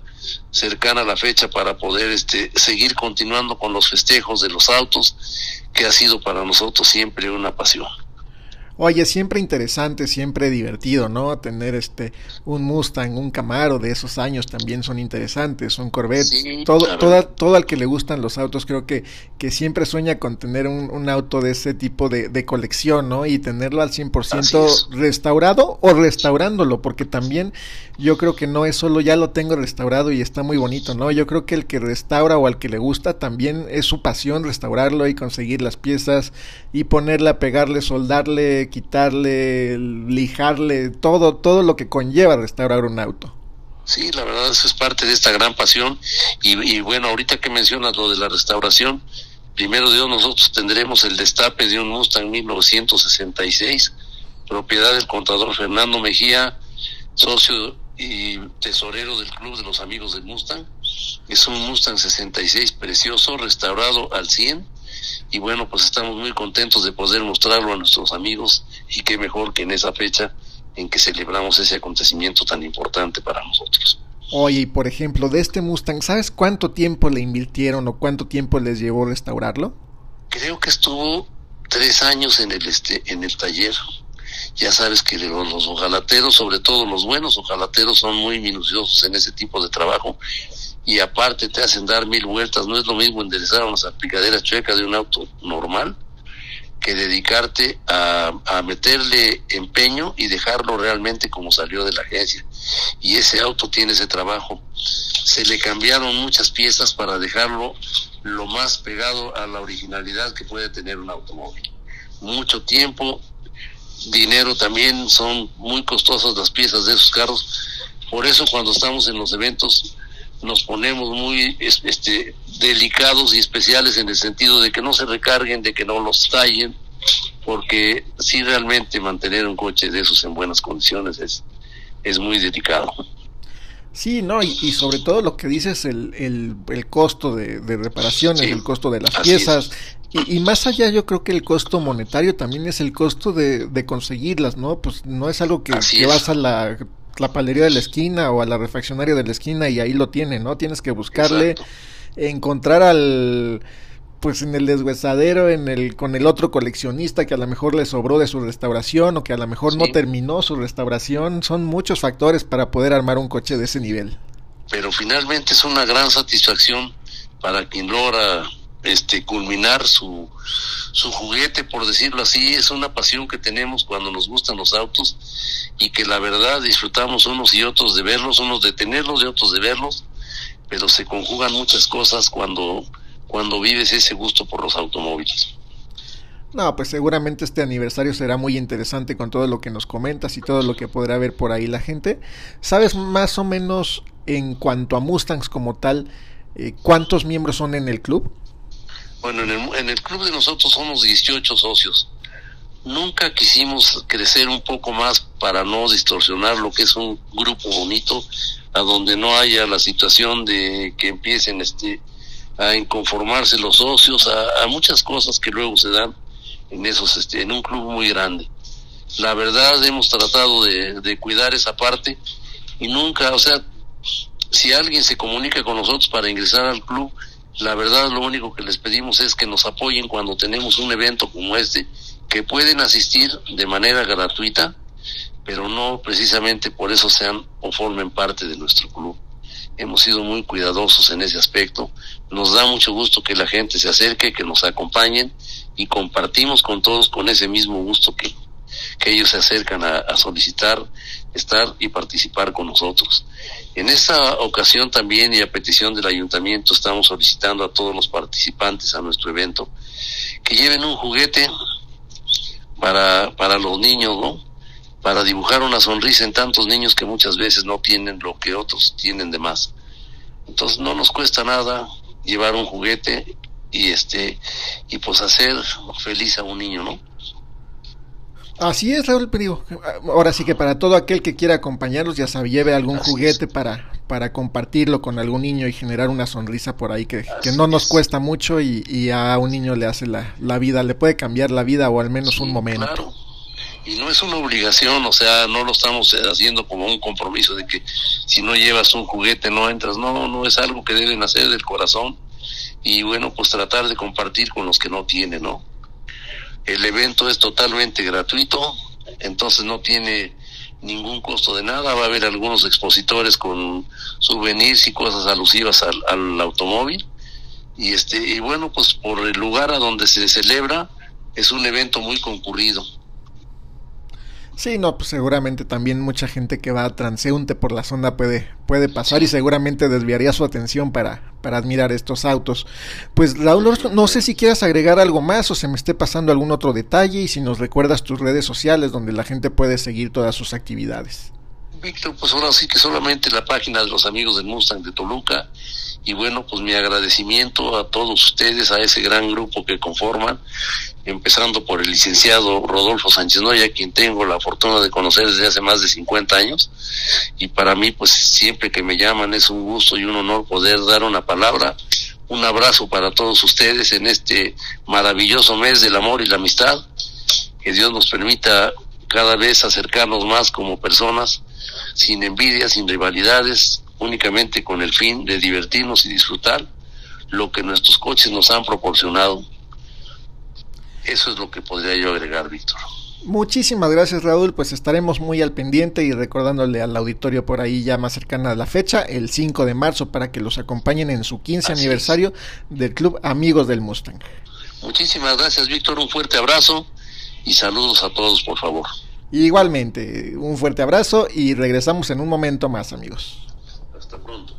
S7: cercana la fecha para poder este, seguir continuando con los festejos de los autos, que ha sido para nosotros siempre una pasión.
S1: Oye, siempre interesante, siempre divertido, ¿no? Tener este un Mustang, un Camaro de esos años también son interesantes, un Corvette, todo, toda, todo al que le gustan los autos, creo que, que siempre sueña con tener un, un auto de ese tipo de, de, colección, ¿no? Y tenerlo al 100% restaurado o restaurándolo, porque también yo creo que no es solo ya lo tengo restaurado y está muy bonito, ¿no? Yo creo que el que restaura o al que le gusta también es su pasión restaurarlo y conseguir las piezas y ponerle, pegarle, soldarle quitarle, lijarle, todo, todo lo que conlleva restaurar un auto.
S7: Sí, la verdad eso es parte de esta gran pasión y, bueno, ahorita que mencionas lo de la restauración, primero Dios nosotros tendremos el destape de un Mustang 1966, propiedad del contador Fernando Mejía, socio y tesorero del Club de los Amigos del Mustang. Es un Mustang 66 precioso, restaurado al 100 y bueno, pues estamos muy contentos de poder mostrarlo a nuestros amigos y qué mejor que en esa fecha en que celebramos ese acontecimiento tan importante para nosotros.
S1: Oye, y por ejemplo, de este Mustang, ¿sabes cuánto tiempo le invirtieron o cuánto tiempo les llevó restaurarlo?
S7: Creo que estuvo tres años en el este, en el taller. Ya sabes que los, los ojalateros, sobre todo los buenos ojalateros, son muy minuciosos en ese tipo de trabajo y aparte te hacen dar mil vueltas. No es lo mismo enderezar una salpicadera chueca de un auto normal que dedicarte a, a, meterle empeño y dejarlo realmente como salió de la agencia. Y ese auto tiene ese trabajo. Se le cambiaron muchas piezas para dejarlo lo más pegado a la originalidad que puede tener un automóvil. Mucho tiempo, dinero también, son muy costosas las piezas de esos carros. Por eso cuando estamos en los eventos nos ponemos muy este, delicados y especiales en el sentido de que no se recarguen, de que no los tallen, porque sí realmente mantener un coche de esos en buenas condiciones es, es muy delicado.
S1: Sí, no, y, y, sobre todo lo que dices, el, el, el costo de, de reparaciones, sí, el costo de las piezas, y, y, más allá yo creo que el costo monetario también es el costo de, de conseguirlas, ¿no? Pues no es algo que, que vas a la la palería de la esquina o a la refaccionaria de la esquina y ahí lo tiene, ¿no? Tienes que buscarle, Exacto. encontrar al pues en el deshuesadero, en el con el otro coleccionista que a lo mejor le sobró de su restauración o que a lo mejor sí. no terminó su restauración, son muchos factores para poder armar un coche de ese nivel.
S7: Pero finalmente es una gran satisfacción para quien logra este culminar su su juguete por decirlo así es una pasión que tenemos cuando nos gustan los autos y que la verdad disfrutamos unos y otros de verlos unos de tenerlos y otros de verlos pero se conjugan muchas cosas cuando cuando vives ese gusto por los automóviles
S1: no, pues seguramente este aniversario será muy interesante con todo lo que nos comentas y todo lo que podrá ver por ahí la gente. ¿Sabes más o menos en cuanto a Mustangs como tal, eh, cuántos miembros son en el club?
S7: Bueno, en el, en el club de nosotros somos 18 socios. Nunca quisimos crecer un poco más para no distorsionar lo que es un grupo bonito, a donde no haya la situación de que empiecen este a inconformarse los socios, a, muchas cosas que luego se dan en esos este en un club muy grande. La verdad hemos tratado de cuidar esa parte y nunca, o sea, si alguien se comunica con nosotros para ingresar al club, la verdad lo único que les pedimos es que nos apoyen cuando tenemos un evento como este, que pueden asistir de manera gratuita, pero no precisamente por eso sean o formen parte de nuestro club. Hemos sido muy cuidadosos en ese aspecto. Nos da mucho gusto que la gente se acerque, que nos acompañen y compartimos con todos con ese mismo gusto que, que ellos se acercan a, a solicitar estar y participar con nosotros. En esta ocasión también y a petición del ayuntamiento estamos solicitando a todos los participantes a nuestro evento que lleven un juguete para, para los niños, ¿no? Para dibujar una sonrisa en tantos niños que muchas veces no tienen lo que otros tienen de más. Entonces no nos cuesta nada llevar un juguete y este y pues hacer feliz a un niño, ¿no?
S1: Así es, Raúl, pero ahora sí que para todo aquel que quiera acompañarlos, ya sabe, lleve algún Así juguete es. para, para compartirlo con algún niño y generar una sonrisa por ahí que, que no nos cuesta mucho y, y, a un niño le hace la, la, vida, le puede cambiar la vida o al menos sí, un momento.
S7: Claro. Y no es una obligación, o sea, no lo estamos haciendo como un compromiso de que si no llevas un juguete no entras, no, no es algo que deben hacer del corazón y bueno, pues tratar de compartir con los que no tienen, ¿no? El evento es totalmente gratuito, entonces no tiene ningún costo de nada. Va a haber algunos expositores con souvenirs y cosas alusivas al, al automóvil. Y este y bueno, pues por el lugar a donde se celebra es un evento muy concurrido.
S1: Sí, no, pues seguramente también mucha gente que va transeúnte por la zona puede, puede pasar y seguramente desviaría su atención para, para admirar estos autos. Pues Raúl, no sé si quieras agregar algo más o se me esté pasando algún otro detalle y si nos recuerdas tus redes sociales donde la gente puede seguir todas sus actividades.
S7: Víctor, pues ahora sí que solamente la página de los amigos del Mustang de Toluca y bueno, pues mi agradecimiento a todos ustedes, a ese gran grupo que conforman, empezando por el licenciado Rodolfo Sánchez Noya, quien tengo la fortuna de conocer desde hace más de 50 años, y para mí pues siempre que me llaman es un gusto y un honor poder dar una palabra, un abrazo para todos ustedes en este maravilloso mes del amor y la amistad, que Dios nos permita cada vez acercarnos más como personas, sin envidia, sin rivalidades, únicamente con el fin de divertirnos y disfrutar lo que nuestros coches nos han proporcionado. Eso es lo que podría yo agregar, Víctor.
S1: Muchísimas gracias Raúl, pues estaremos muy al pendiente y recordándole al auditorio por ahí ya más cercana a la fecha, el 5 de marzo, para que los acompañen en su 15 aniversario del Club Amigos del Mustang.
S7: Muchísimas gracias Víctor, un fuerte abrazo y saludos a todos por favor.
S1: Igualmente, un fuerte abrazo y regresamos en un momento más amigos.
S7: Hasta pronto.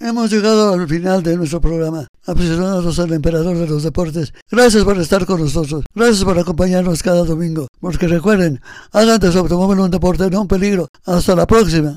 S8: Hemos llegado al final de nuestro programa. Aficionados al emperador de los deportes, gracias por estar con nosotros. Gracias por acompañarnos cada domingo. Porque recuerden, hagan de su automóvil un deporte, no un peligro. Hasta la próxima.